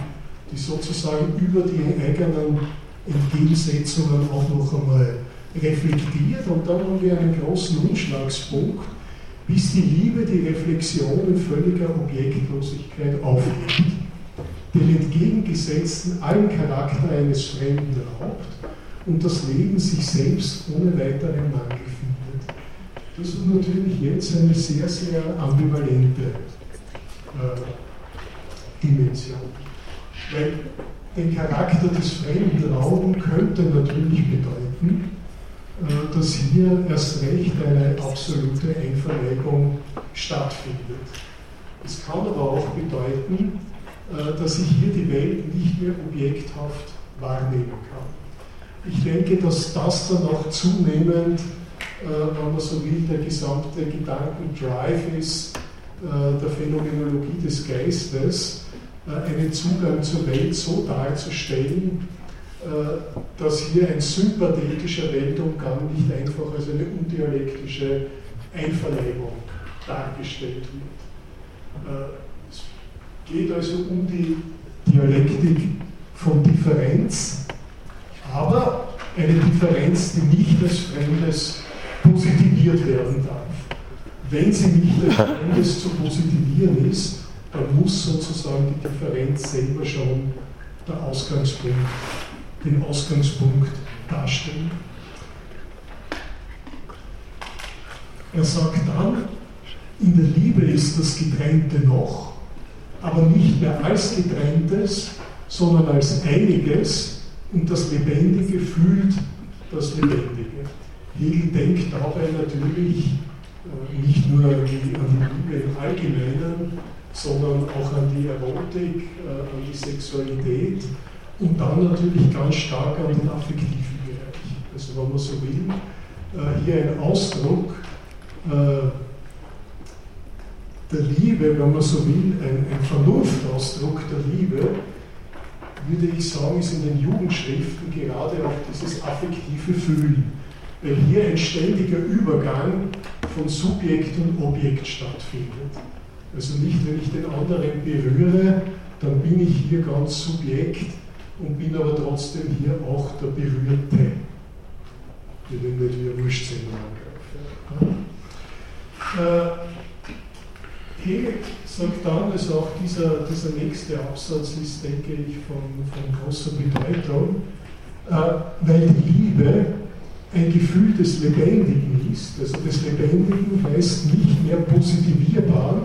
die sozusagen über die eigenen Entgegensetzungen auch noch einmal reflektiert und dann haben wir einen großen Umschlagspunkt, bis die Liebe die Reflexion in völliger Objektlosigkeit aufgibt, den entgegengesetzten allen Charakter eines Fremden raubt und das Leben sich selbst ohne weiteren Mangel findet. Das ist natürlich jetzt eine sehr, sehr ambivalente äh, Dimension. Weil den Charakter des fremden Raum könnte natürlich bedeuten, äh, dass hier erst recht eine absolute Einverlegung stattfindet. Es kann aber auch bedeuten, äh, dass ich hier die Welt nicht mehr objekthaft wahrnehmen kann. Ich denke, dass das dann auch zunehmend, äh, wenn man so will, der gesamte Gedankendrive ist der Phänomenologie des Geistes, einen Zugang zur Welt so darzustellen, äh, dass hier ein sympathetischer Weltumgang nicht einfach als eine undialektische Einverleibung dargestellt wird. Äh, es geht also um die Dialektik von Differenz, aber eine Differenz, die nicht als Fremdes positiviert werden darf. Wenn sie nicht als Fremdes zu positivieren ist, dann muss sozusagen die Differenz selber schon der Ausgangspunkt den Ausgangspunkt darstellen. Er sagt dann, in der Liebe ist das Getrennte noch, aber nicht mehr als Getrenntes, sondern als Einiges und das Lebendige fühlt das Lebendige. Hegel denkt dabei natürlich äh, nicht nur an die Liebe im Allgemeinen, sondern auch an die Erotik, äh, an die Sexualität und dann natürlich ganz stark an den affektiven Bereich. Also wenn man so will, äh, hier ein Ausdruck äh, der Liebe, wenn man so will, ein, ein Vernunftausdruck der Liebe, würde ich sagen, ist in den Jugendschriften gerade auch dieses affektive Fühlen. Weil hier ein ständiger Übergang von Subjekt und Objekt stattfindet. Also nicht, wenn ich den anderen berühre, dann bin ich hier ganz Subjekt und bin aber trotzdem hier auch der Berührte. Ich will nicht wie ein Wurstsendung angreifen. Äh, Hegel sagt dann, also auch dieser, dieser nächste Absatz ist, denke ich, von, von großer Bedeutung, äh, weil die Liebe ein Gefühl des Lebendigen ist, also des Lebendigen heißt nicht mehr positivierbar,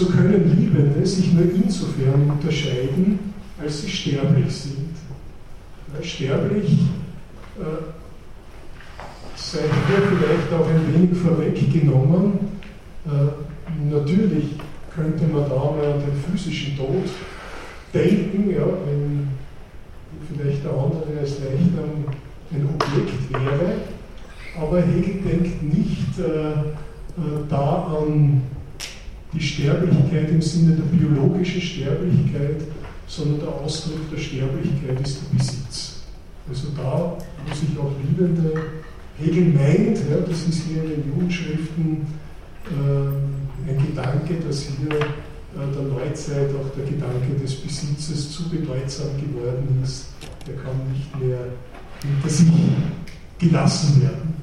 so können Liebende sich nur insofern unterscheiden, als sie sterblich sind. Sterblich äh, sei hier vielleicht auch ein wenig vorweggenommen. Äh, natürlich könnte man da mal an den physischen Tod denken, ja, wenn vielleicht der andere als leicht ein Objekt wäre. Aber Hegel denkt nicht äh, äh, da an die Sterblichkeit im Sinne der biologischen Sterblichkeit, sondern der Ausdruck der Sterblichkeit ist der Besitz. Also da, wo sich auch Liebende, Hegel meint, ja, das ist hier in den Jugendschriften äh, ein Gedanke, dass hier äh, der Neuzeit auch der Gedanke des Besitzes zu bedeutsam geworden ist. Der kann nicht mehr hinter sich gelassen werden.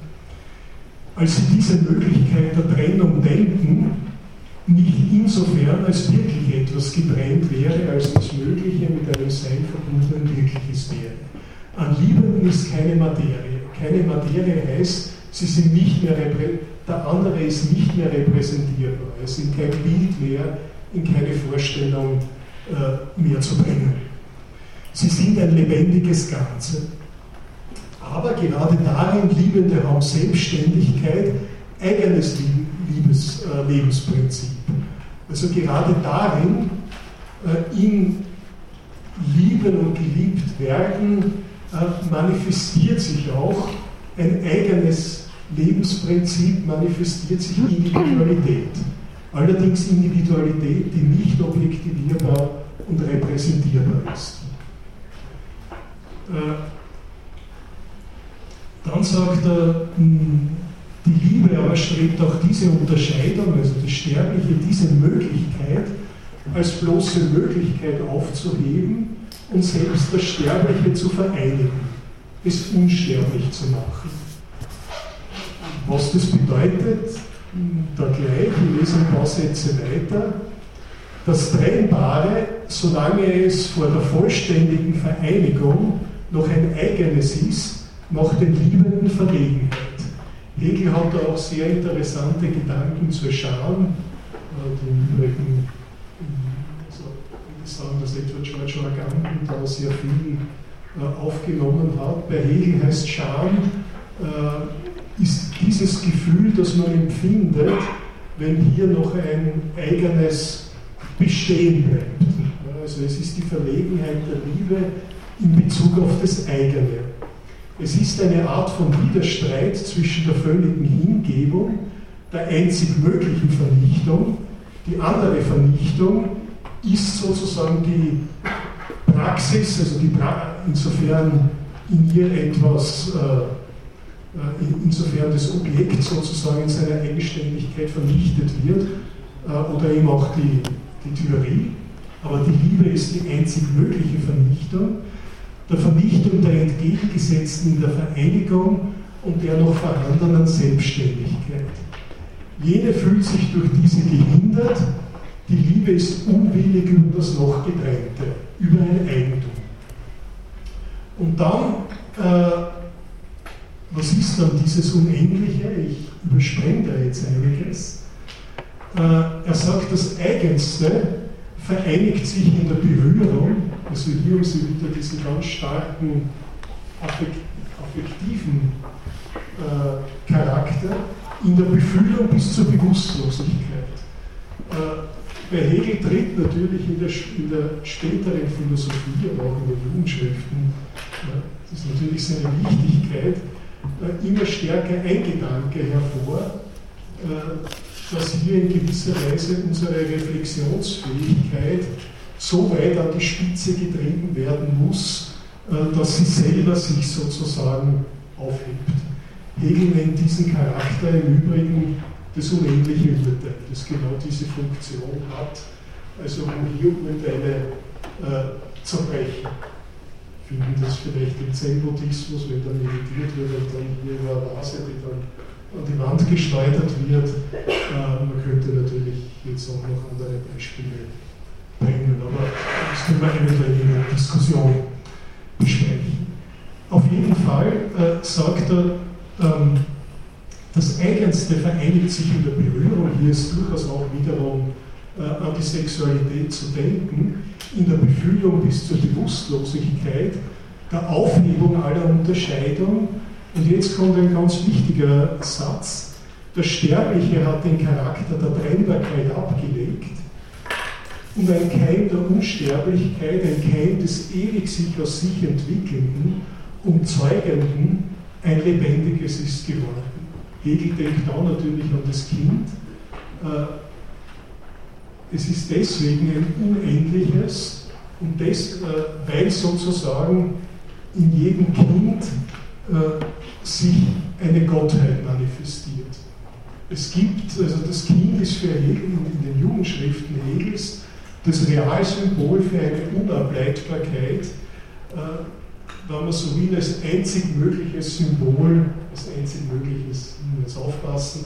Als sie diese Möglichkeit der Trennung denken, nicht insofern, als wirklich etwas getrennt wäre, als das Mögliche mit einem Sein verbundenen Wirkliches wäre. An Liebenden ist keine Materie. Keine Materie heißt, sie sind nicht mehr der andere ist nicht mehr repräsentierbar. Es sind kein Bild mehr, in keine Vorstellung äh, mehr zu bringen. Sie sind ein lebendiges Ganze. Aber gerade darin, Liebende haben Selbstständigkeit, eigenes Liebes, äh, Lebensprinzip. Also gerade darin, äh, in Lieben und geliebt werden, äh, manifestiert sich auch ein eigenes Lebensprinzip, manifestiert sich Individualität. Allerdings Individualität, die nicht objektivierbar und repräsentierbar ist. Äh, dann sagt er, hm, die Liebe aber strebt auch diese Unterscheidung, also das Sterbliche, diese Möglichkeit als bloße Möglichkeit aufzuheben und selbst das Sterbliche zu vereinigen, es unsterblich zu machen. Was das bedeutet, da gleich, wir lesen ein paar Sätze weiter, das Trennbare, solange es vor der vollständigen Vereinigung noch ein eigenes ist, macht den Liebenden Verlegenheit. Hegel hat da auch sehr interessante Gedanken zur Scham, äh, die im Übrigen also sagen, dass etwa George Agamben da sehr viel äh, aufgenommen hat. Bei Hegel heißt Scham, äh, ist dieses Gefühl, das man empfindet, wenn hier noch ein eigenes Bestehen bleibt. Also es ist die Verlegenheit der Liebe in Bezug auf das eigene. Es ist eine Art von Widerstreit zwischen der völligen Hingebung, der einzig möglichen Vernichtung. Die andere Vernichtung ist sozusagen die Praxis, also die pra insofern in ihr etwas, äh, äh insofern das Objekt sozusagen in seiner Eigenständigkeit vernichtet wird, äh, oder eben auch die, die Theorie. Aber die Liebe ist die einzig mögliche Vernichtung der Vernichtung der entgegengesetzten der Vereinigung und der noch vorhandenen Selbstständigkeit. Jene fühlt sich durch diese gehindert, die Liebe ist unwillig über das noch getrennte, über ein Eigentum. Und dann, äh, was ist dann dieses Unendliche? Ich überspringe da jetzt einiges. Äh, er sagt, das Eigenste vereinigt sich in der Berührung, also hier haben Sie wieder diesen ganz starken affektiven äh, Charakter, in der Befühlung bis zur Bewusstlosigkeit. Äh, bei Hegel tritt natürlich in der, in der, späteren Philosophie, aber auch in den Jugendschriften, äh, das ist natürlich seine Wichtigkeit, äh, immer stärker ein Gedanke hervor, äh, dass hier in gewisser Weise unsere Reflexionsfähigkeit so weit an die Spitze getrieben werden muss, äh, dass sie selber sich sozusagen aufhebt. Hegel nennt diesen Charakter im Übrigen das unendliche Urteil, das genau diese Funktion hat, also um hier Urteile äh, zerbrechen. Finden das vielleicht im Zen-Buddhismus, wenn dann meditiert wird und dann hier eine Vase, die dann an die Wand geschleudert wird. Äh, man könnte natürlich jetzt auch noch andere Beispiele bringen, aber das können wir eventuell in der Diskussion besprechen. Auf jeden Fall äh, sagt er, ähm, das Eigenste vereinigt sich in der Berührung. Hier ist durchaus auch wiederum äh, an die Sexualität zu denken, in der Befühlung bis zur Bewusstlosigkeit, der Aufhebung aller Unterscheidung und jetzt kommt ein ganz wichtiger Satz. Der Sterbliche hat den Charakter der Trennbarkeit abgelegt und ein Keim der Unsterblichkeit, ein Keim des ewig sich aus sich entwickelnden, umzeugenden, ein lebendiges ist geworden. Hegel denkt da natürlich an das Kind. Äh, es ist deswegen ein unendliches und das, äh, weil sozusagen in jedem Kind äh, sich eine Gottheit manifestiert. Es gibt, also das Kind ist für Hegel in den Jugendschriften Hegels das Realsymbol für eine Unableitbarkeit, äh, wenn man so will, als einzig mögliches Symbol, als einzig mögliches, jetzt aufpassen,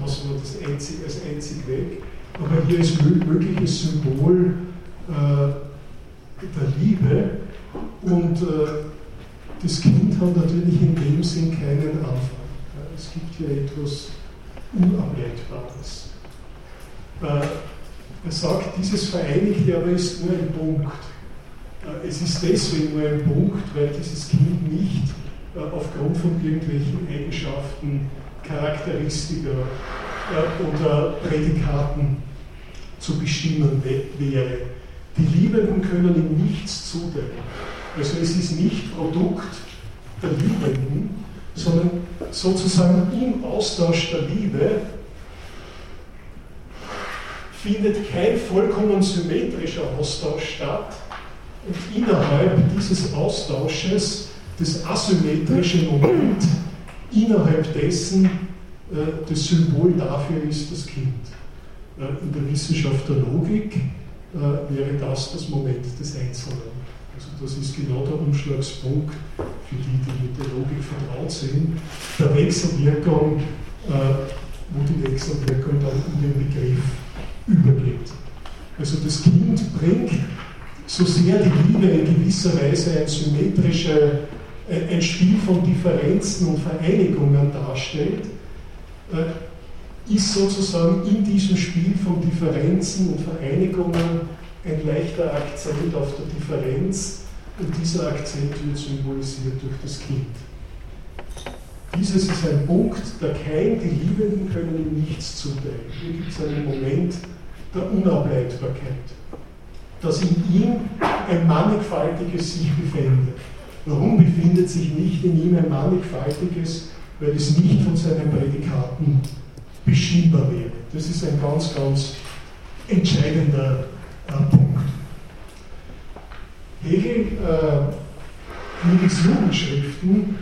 lassen wir das einzig, als einzig weg, aber hier als mögliches Symbol äh, der Liebe und äh, das Kind hat natürlich in dem Sinn keinen Anfang. Es gibt hier etwas Unableitbares. Äh, er sagt, dieses Vereinigte aber ist nur ein Punkt. Äh, es ist deswegen nur ein Punkt, weil dieses Kind nicht äh, aufgrund von irgendwelchen Eigenschaften, Charakteristika oder Prädikaten zu bestimmen wäre. Die Liebenden können ihm nichts zudecken. Also es ist nicht Produkt der Liebenden, sondern sozusagen im Austausch der Liebe findet kein vollkommen symmetrischer Austausch statt und innerhalb dieses Austausches das asymmetrische Moment, innerhalb dessen äh, das Symbol dafür ist das Kind. Äh, in der Wissenschaft der Logik äh, wäre das das Moment des Einzelnen. Also das ist genau der Umschlagspunkt für die, die mit der Logik vertraut sind, der Wechselwirkung, äh, wo die Wechselwirkung dann in den Begriff übergeht. Also das Kind bringt, so sehr die Liebe in gewisser Weise ein symmetrische, ein Spiel von Differenzen und Vereinigungen darstellt, äh, ist sozusagen in diesem Spiel von Differenzen und Vereinigungen ein leichter Akzent auf der Differenz und dieser Akzent wird symbolisiert durch das Kind. Dieses ist ein Punkt, der kein, die Liebenden können ihm nichts zuteilen. Hier gibt es einen Moment der Unableitbarkeit, dass in ihm ein mannigfaltiges sich befindet. Warum befindet sich nicht in ihm ein mannigfaltiges? Weil es nicht von seinen Prädikaten bestimmbar wäre. Das ist ein ganz, ganz entscheidender Punkt. Hegel, äh, Hegels Jugendschriften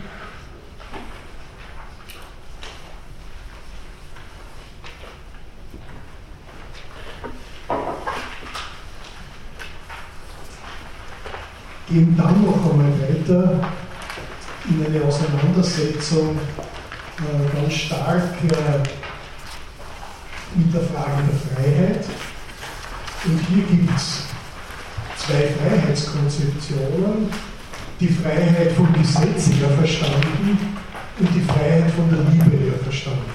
gehen dann noch einmal weiter in eine Auseinandersetzung äh, ganz stark äh, mit der Frage der Freiheit. Und hier gibt es zwei Freiheitskonzeptionen. Die Freiheit vom Gesetz her verstanden und die Freiheit von der Liebe her verstanden.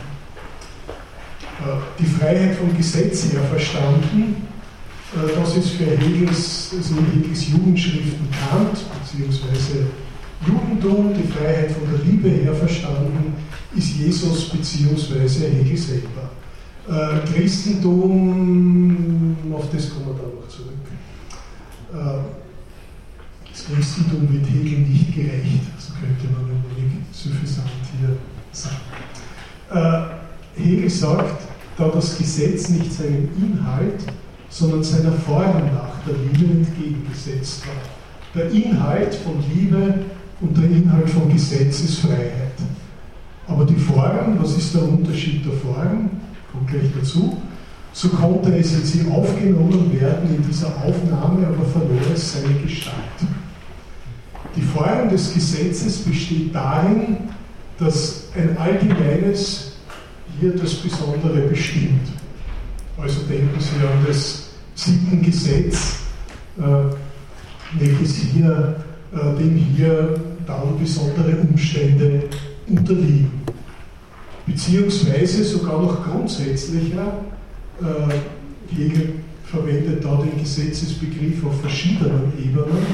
Äh, die Freiheit vom Gesetz her verstanden äh, das ist für Hegels, also Hegels Jugendschriften Kant, beziehungsweise Judentum, die Freiheit von der Liebe her verstanden, ist Jesus beziehungsweise Hegel selber. Äh, Christentum, auf das kommen wir dann noch zurück. Äh, das Christentum wird Hegel nicht gerecht, so könnte man ein wenig suffisant hier sagen. Äh, Hegel sagt, da das Gesetz nicht seinen Inhalt, sondern seiner Form nach der Liebe entgegengesetzt war. Der Inhalt von Liebe und der Inhalt von Gesetz ist Freiheit. Aber die Form, was ist der Unterschied der Form? Kommt gleich dazu. So konnte es in sie aufgenommen werden, in dieser Aufnahme aber verlor es seine Gestalt. Die Form des Gesetzes besteht darin, dass ein allgemeines hier das Besondere bestimmt. Also denken Sie an das siebten Gesetz, äh, welches hier, äh, dem hier dann besondere Umstände unterliegen. Beziehungsweise sogar noch grundsätzlicher, äh, Hegel verwendet da den Gesetzesbegriff auf verschiedenen Ebenen.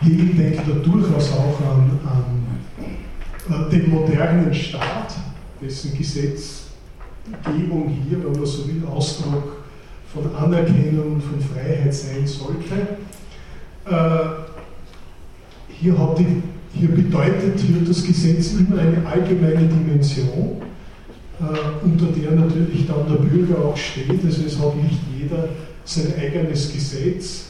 Hegel denkt da durchaus auch an, an äh, den modernen Staat, dessen Gesetz Gebung hier, wenn man so will, Ausdruck von Anerkennung und von Freiheit sein sollte. Äh, hier, die, hier bedeutet hier das Gesetz immer eine allgemeine Dimension, unter der natürlich dann der Bürger auch steht. Also es hat nicht jeder sein eigenes Gesetz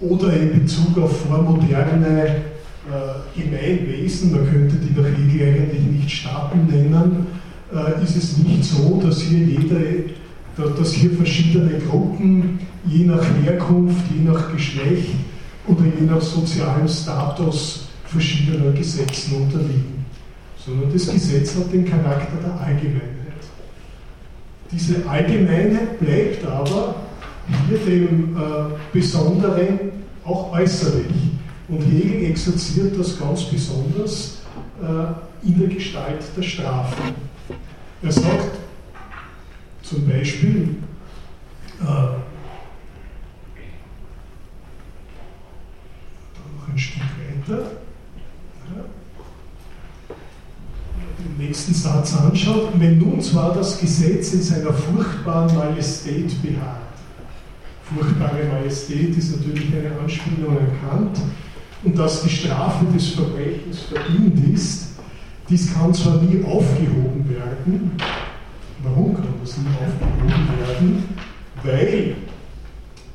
oder in Bezug auf vormoderne äh, Gemeinwesen, man könnte die nach Hegel eigentlich nicht Staaten nennen, äh, ist es nicht so, dass hier jeder, dass hier verschiedene Gruppen je nach Herkunft, je nach Geschlecht oder je nach sozialem Status verschiedener Gesetzen unterliegen, sondern das Gesetz hat den Charakter der Allgemeinheit. Diese Allgemeinheit bleibt aber hier dem äh, Besonderen auch äußerlich. Und Hegel exerziert das ganz besonders äh, in der Gestalt der Strafe. Er sagt zum Beispiel, äh, noch ein Stück weiter, ja, Satz anschaut, wenn nun zwar das Gesetz in seiner furchtbaren Majestät beharrt, furchtbare Majestät ist natürlich eine Anspielung an Kant, und dass die Strafe des Verbrechens verdient ist, dies kann zwar nie aufgehoben werden. Warum kann das nie aufgehoben werden? Weil,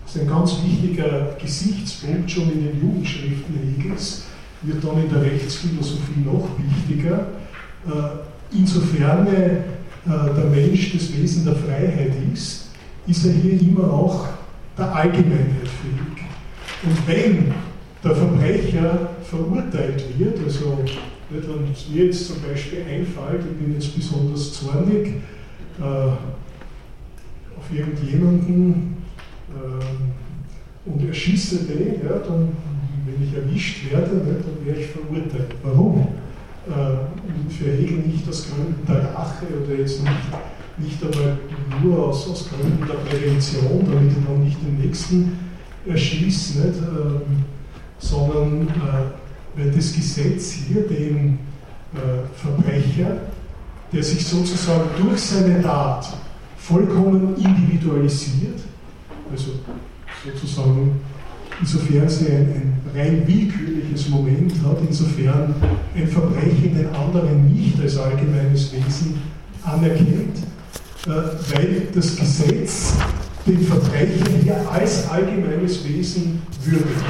das ist ein ganz wichtiger Gesichtspunkt schon in den Jugendschriften Hegels, wird dann in der Rechtsphilosophie noch wichtiger. Äh, insofern äh, der Mensch das Wesen der Freiheit ist, ist er hier immer auch der Allgemeinheit fähig. Und wenn der Verbrecher verurteilt wird, also wenn es mir jetzt zum Beispiel einfällt, ich bin jetzt besonders zornig äh, auf irgendjemanden äh, und erschieße den, ja, dann, wenn ich erwischt werde, nicht, dann werde ich verurteilt. Warum? Äh, für Hegel nicht aus Gründen der Rache oder jetzt nicht, nicht einmal nur aus, aus Gründen der Prävention, damit ich dann nicht den nächsten erschließen, nicht? Ähm, sondern äh, weil das Gesetz hier dem äh, Verbrecher, der sich sozusagen durch seine Tat vollkommen individualisiert, also sozusagen insofern sie ein, ein, rein willkürliches Moment hat, insofern ein Verbrechen den anderen nicht als allgemeines Wesen anerkennt, äh, weil das Gesetz den Verbrecher hier als allgemeines Wesen würdigt.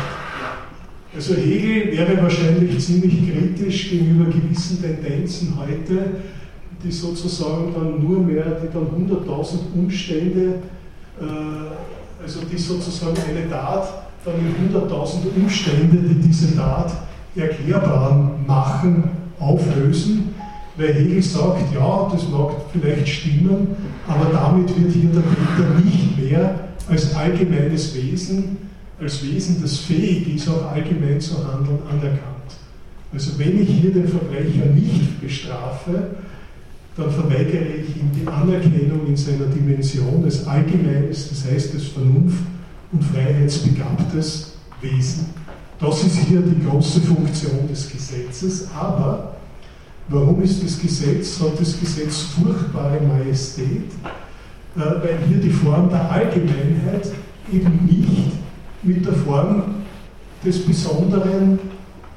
Also Hegel wäre wahrscheinlich ziemlich kritisch gegenüber gewissen Tendenzen heute, die sozusagen dann nur mehr, die dann 100.000 Umstände, äh, also die sozusagen eine Tat dann 100.000 Umstände, die diese Tat erklärbar machen, auflösen, weil Hegel sagt, ja, das mag vielleicht stimmen, aber damit wird hier der Täter nicht mehr als allgemeines Wesen als Wesen, das fähig ist, auch allgemein zu handeln, anerkannt. Also wenn ich hier den Verbrecher nicht bestrafe, dann verweigere ich ihm die Anerkennung in seiner Dimension des Allgemeines, das heißt des Vernunft- und freiheitsbegabtes Wesen. Das ist hier die große Funktion des Gesetzes. Aber warum ist das Gesetz, hat das Gesetz furchtbare Majestät? Äh, weil hier die Form der Allgemeinheit eben nicht mit der Form des Besonderen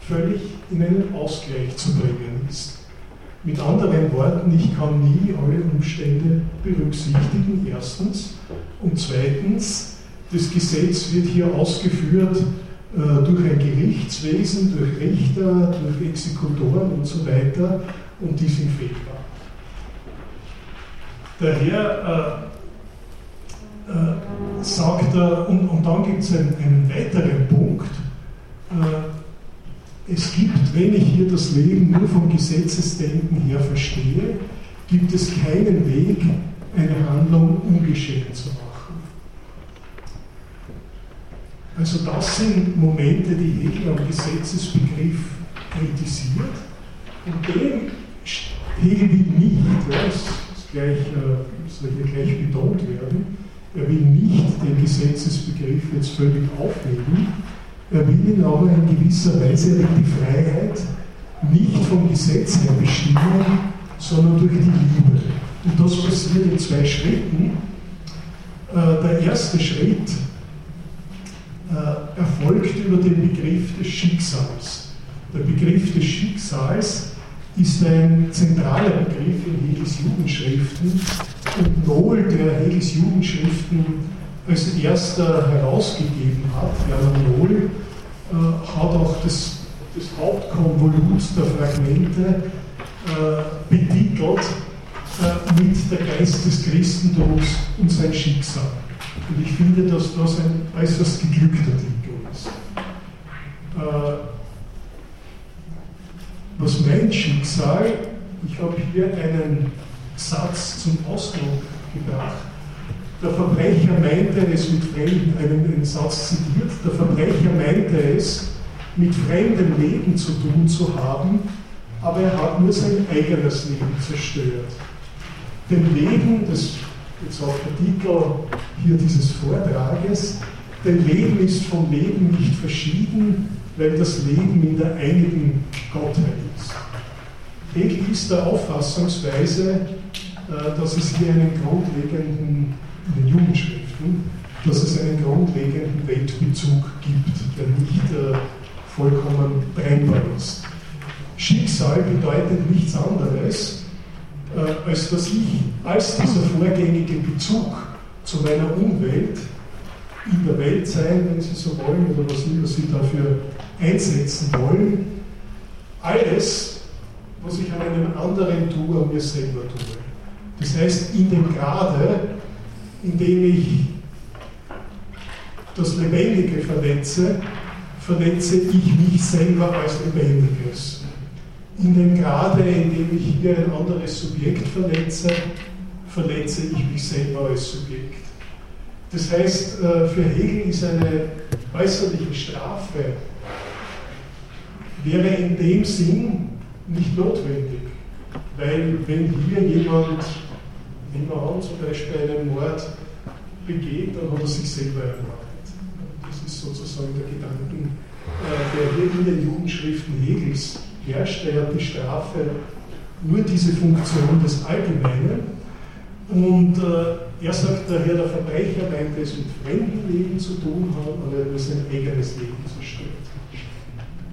völlig in einen Ausgleich zu bringen ist. Mit anderen Worten, ich kann nie alle Umstände berücksichtigen, erstens. Und zweitens, das Gesetz wird hier ausgeführt äh, durch ein Gerichtswesen, durch Richter, durch Exekutoren und so weiter und die sind fehlbar. Daher äh, äh, sagt er, und, und dann gibt es einen, einen, weiteren Punkt, äh, es gibt, wenn ich hier das Leben nur vom Gesetzesdenken her verstehe, gibt es keinen Weg, eine Handlung ungeschehen zu machen. Also das sind Momente, die Hegel am Gesetzesbegriff kritisiert und den Hegel will nicht, das, gleich, äh, soll hier gleich betont werden, er will nicht den Gesetzesbegriff jetzt völlig aufheben, er will ihn aber in gewisser Weise, die Freiheit nicht vom Gesetz her bestimmen, sondern durch die Liebe. Und das passiert in zwei Schritten. Äh, der erste Schritt äh, erfolgt über den Begriff des Schicksals. Der Begriff des Schicksals ist ein zentraler Begriff in Hegels Jugendschriften und Nohl, der Hegels Jugendschriften als erster herausgegeben hat, Werner Nohl, äh, hat auch das, das Hauptkonvolut der Fragmente äh, betitelt äh, mit der Geist des Christentums und sein Schicksal. Und ich finde, dass das ein äußerst geglückter Titel ist. Äh, was mein Schicksal, ich habe hier einen Satz zum Ausdruck gebracht. Der Verbrecher meinte es mit Fremden, einen, einen Satz zitiert, der Verbrecher meinte es, mit fremdem Leben zu tun zu haben, aber er hat nur sein eigenes Leben zerstört. Dem Leben, das jetzt auch der Titel hier dieses Vortrages, denn Leben ist vom Leben nicht verschieden, weil das Leben in der einigen Gottheit ist. Hegel ist der Auffassungsweise, äh, dass es hier einen grundlegenden, in den Jugendschriften, dass es einen grundlegenden Weltbezug gibt, der nicht äh, vollkommen trennbar ist. Schicksal bedeutet nichts anderes, äh, als dass ich als dieser vorgängige Bezug zu meiner Umwelt in der Welt sein, wenn Sie so wollen, oder was immer Sie dafür einsetzen wollen, alles, was ich an einem anderen tue, an mir selber tue. Das heißt, in dem Grade, in dem ich das Lebendige verletze, verletze ich mich selber als Lebendiges. In dem Grade, in dem ich hier ein anderes Subjekt verletze, verletze ich mich selber als Subjekt. Das heißt, äh, für Hegel ist eine äußerliche Strafe wäre in dem Sinn nicht notwendig. Weil wenn hier jemand, nehmen wir an, zum Beispiel einen Mord begeht, dann hat er sich selber ermordet. Das ist sozusagen der Gedanken, äh, der hier in den Jugendschriften Hegels herrscht. Er hat die Strafe nur diese Funktion des Allgemeinen. Und äh, er sagt daher, der Verbrecher meint es mit Fremdenleben zu tun haben, aber er muss sein eigenes Leben zerstören.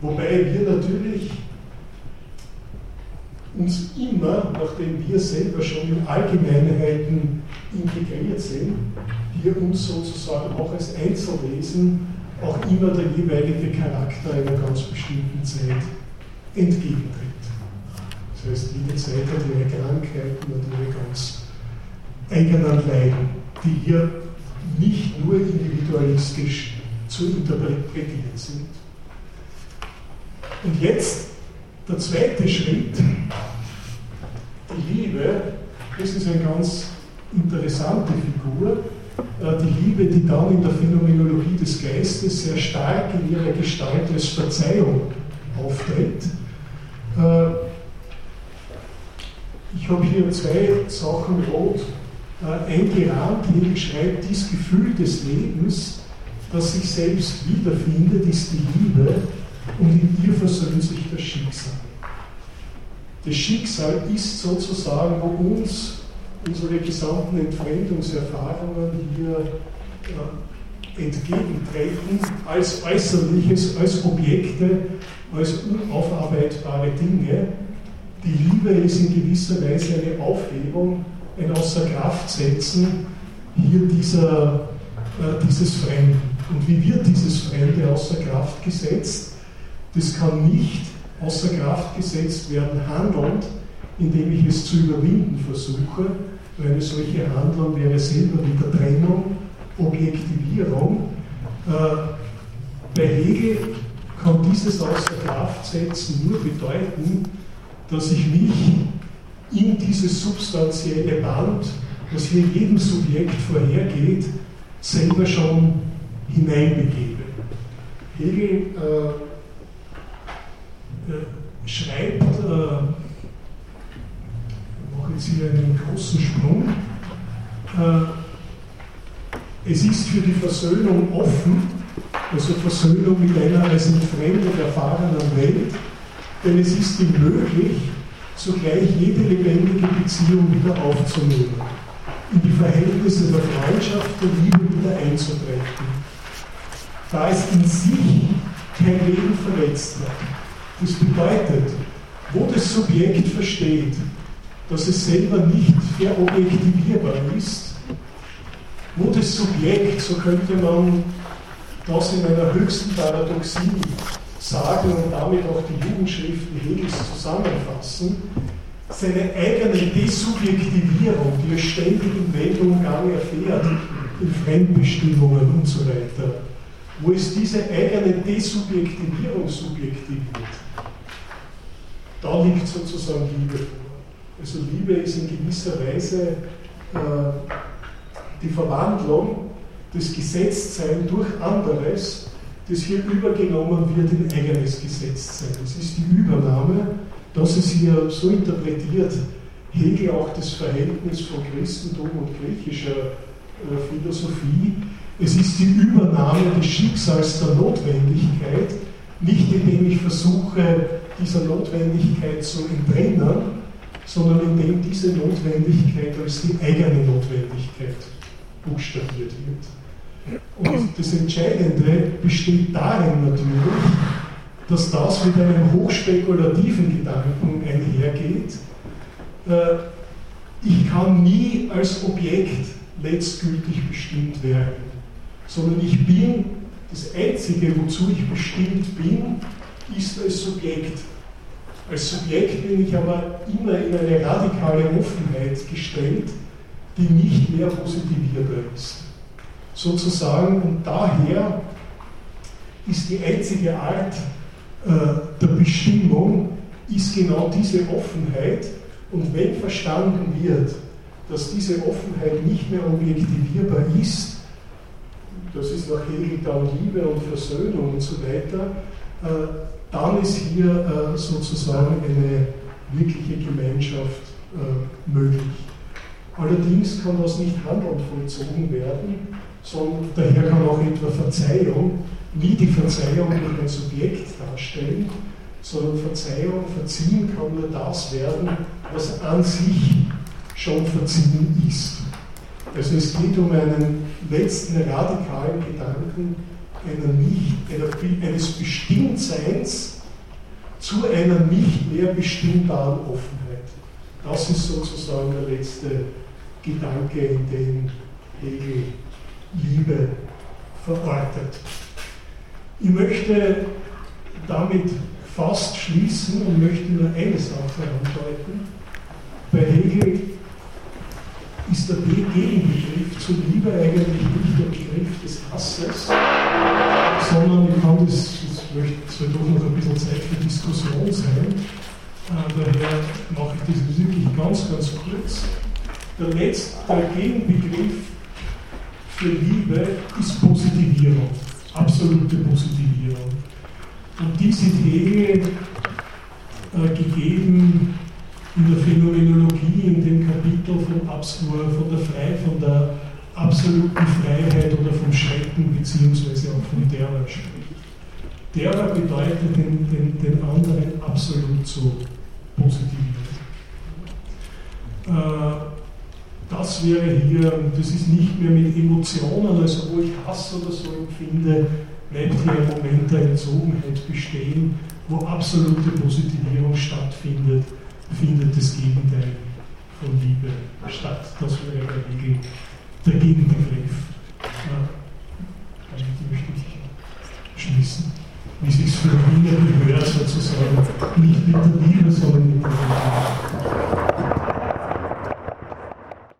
Wobei wir natürlich uns immer, nachdem wir selber schon in Allgemeinheiten integriert sind, hier uns sozusagen auch als Einzelwesen auch immer der jeweilige Charakter einer ganz bestimmten Zeit entgegentritt. Das heißt, jede Zeit hat ihre Krankheiten und ihre ganz eigenen Leiden, die hier nicht nur individualistisch zu interpretieren sind. Und jetzt der zweite Schritt, die Liebe, das ist eine ganz interessante Figur. Äh, die Liebe, die dann in der Phänomenologie des Geistes sehr stark in ihrer Gestalt als Verzeihung auftritt. Äh, ich habe hier zwei Sachen rot äh, eingerahmt. Hegel schreibt, dieses Gefühl des Lebens, das sich selbst wiederfindet, ist die Liebe und in ihr versöhnt sich das Schicksal. Das Schicksal ist sozusagen, wo uns unsere gesamten Entfremdungserfahrungen hier äh, entgegentreten, als Äußerliches, als Objekte, als unaufarbeitbare Dinge. Die Liebe ist in gewisser Weise eine Aufhebung, ein Außerkraftsetzen hier dieser, äh, dieses Fremden. Und wie wird dieses Fremde außer Kraft gesetzt? Das kann nicht außer Kraft gesetzt werden, handelnd, indem ich es zu überwinden versuche, eine solche Handlung wäre selber wieder Trennung, Objektivierung. Äh, bei Hegel kann dieses außer Kraft setzen nur bedeuten, dass ich mich in dieses substanzielle Band, was hier jedem Subjekt vorhergeht, selber schon hineinbegebe. Hegel äh, äh, schreibt, äh, ich mache jetzt hier einen großen Sprung, äh, es ist für die Versöhnung offen, also Versöhnung mit einer als entfremdet erfahrenen Welt, denn es ist ihm möglich, sogleich jede lebendige Beziehung wieder aufzunehmen, in die Verhältnisse der Freundschaft, der Liebe wieder einzutreten. Da es in sich kein Leben verletzt hat, das bedeutet, wo das Subjekt versteht, dass es selber nicht verobjektivierbar ist, wo das Subjekt, so könnte man das in einer höchsten Paradoxie sagen und damit auch die Jugendschriften Hegels zusammenfassen, seine eigene Desubjektivierung, die er ständig im Weltumgang erfährt, in Fremdbestimmungen und so weiter, wo es diese eigene Desubjektivierung subjektiviert, da liegt sozusagen Liebe vor. Also Liebe ist in gewisser Weise äh, die Verwandlung des Gesetztsein durch anderes, das hier übergenommen wird in eigenes Gesetztsein. Das ist die Übernahme, das ist hier so interpretiert Hegel auch das Verhältnis von Christentum und griechischer äh, Philosophie. Es ist die Übernahme des Schicksals der Notwendigkeit, nicht indem ich versuche, dieser Notwendigkeit zu entrinnen, sondern indem diese Notwendigkeit als die eigene Notwendigkeit buchstabiert wird. Und das Entscheidende besteht darin natürlich, dass das mit einem hochspekulativen Gedanken einhergeht. Äh, ich kann nie als Objekt letztgültig bestimmt werden, sondern ich bin, das Einzige, wozu ich bestimmt bin, ist als Subjekt. Als Subjekt bin ich aber immer in eine radikale Offenheit gestellt, die nicht mehr positivierbar ist. Sozusagen, und daher ist die einzige Art äh, der Bestimmung, ist genau diese Offenheit. Und wenn verstanden wird, dass diese Offenheit nicht mehr objektivierbar ist, das ist nach Hegel dann Liebe und Versöhnung und so weiter, äh, dann ist hier äh, sozusagen eine wirkliche Gemeinschaft äh, möglich. Allerdings kann das nicht handelnd vollzogen werden, sondern daher kann auch etwa Verzeihung nie die Verzeihung durch ein Subjekt darstellen, sondern Verzeihung, Verziehen kann nur das werden, was an sich schon verziehen ist. Also es geht um einen letzten radikalen Gedanken einer nicht, einer, eines Bestimmtseins zu einer nicht mehr bestimmbaren Offenheit. Das ist sozusagen der letzte Gedanke, in dem Hegel Liebe verortet. Ich möchte damit fast schließen und möchte nur eine Sache andeuten. Bei Hegel ist der Gegenbegriff zur Liebe eigentlich nicht der Begriff des Hasses, sondern ich kann das, das soll doch noch ein bisschen Zeit für Diskussion sein, äh, daher mache ich das wirklich ganz, ganz kurz. Der letzte Gegenbegriff für Liebe ist Positivierung, absolute Positivierung. Und die sind Hegel äh, gegeben in der Phänomenologie, in dem Kapitel von Absur, von der Freiheit, von der absoluten Freiheit oder vom Schrecken, beziehungsweise auch vom Terror spricht. Terror bedeutet, den, den, den anderen absolut zu positivieren. Äh, das wäre hier, das ist nicht mehr mit Emotionen, also wo ich Hass oder so empfinde, bleibt hier ein Moment der Entzogenheit bestehen, wo absolute Positivierung stattfindet, findet das Gegenteil von Liebe statt. Das wäre der Regel der Gegenbegriff. Ja, möchte ich schließen. Wie sich für Wiener gehört, sozusagen, nicht mit der Liebe, sondern mit der Liebe.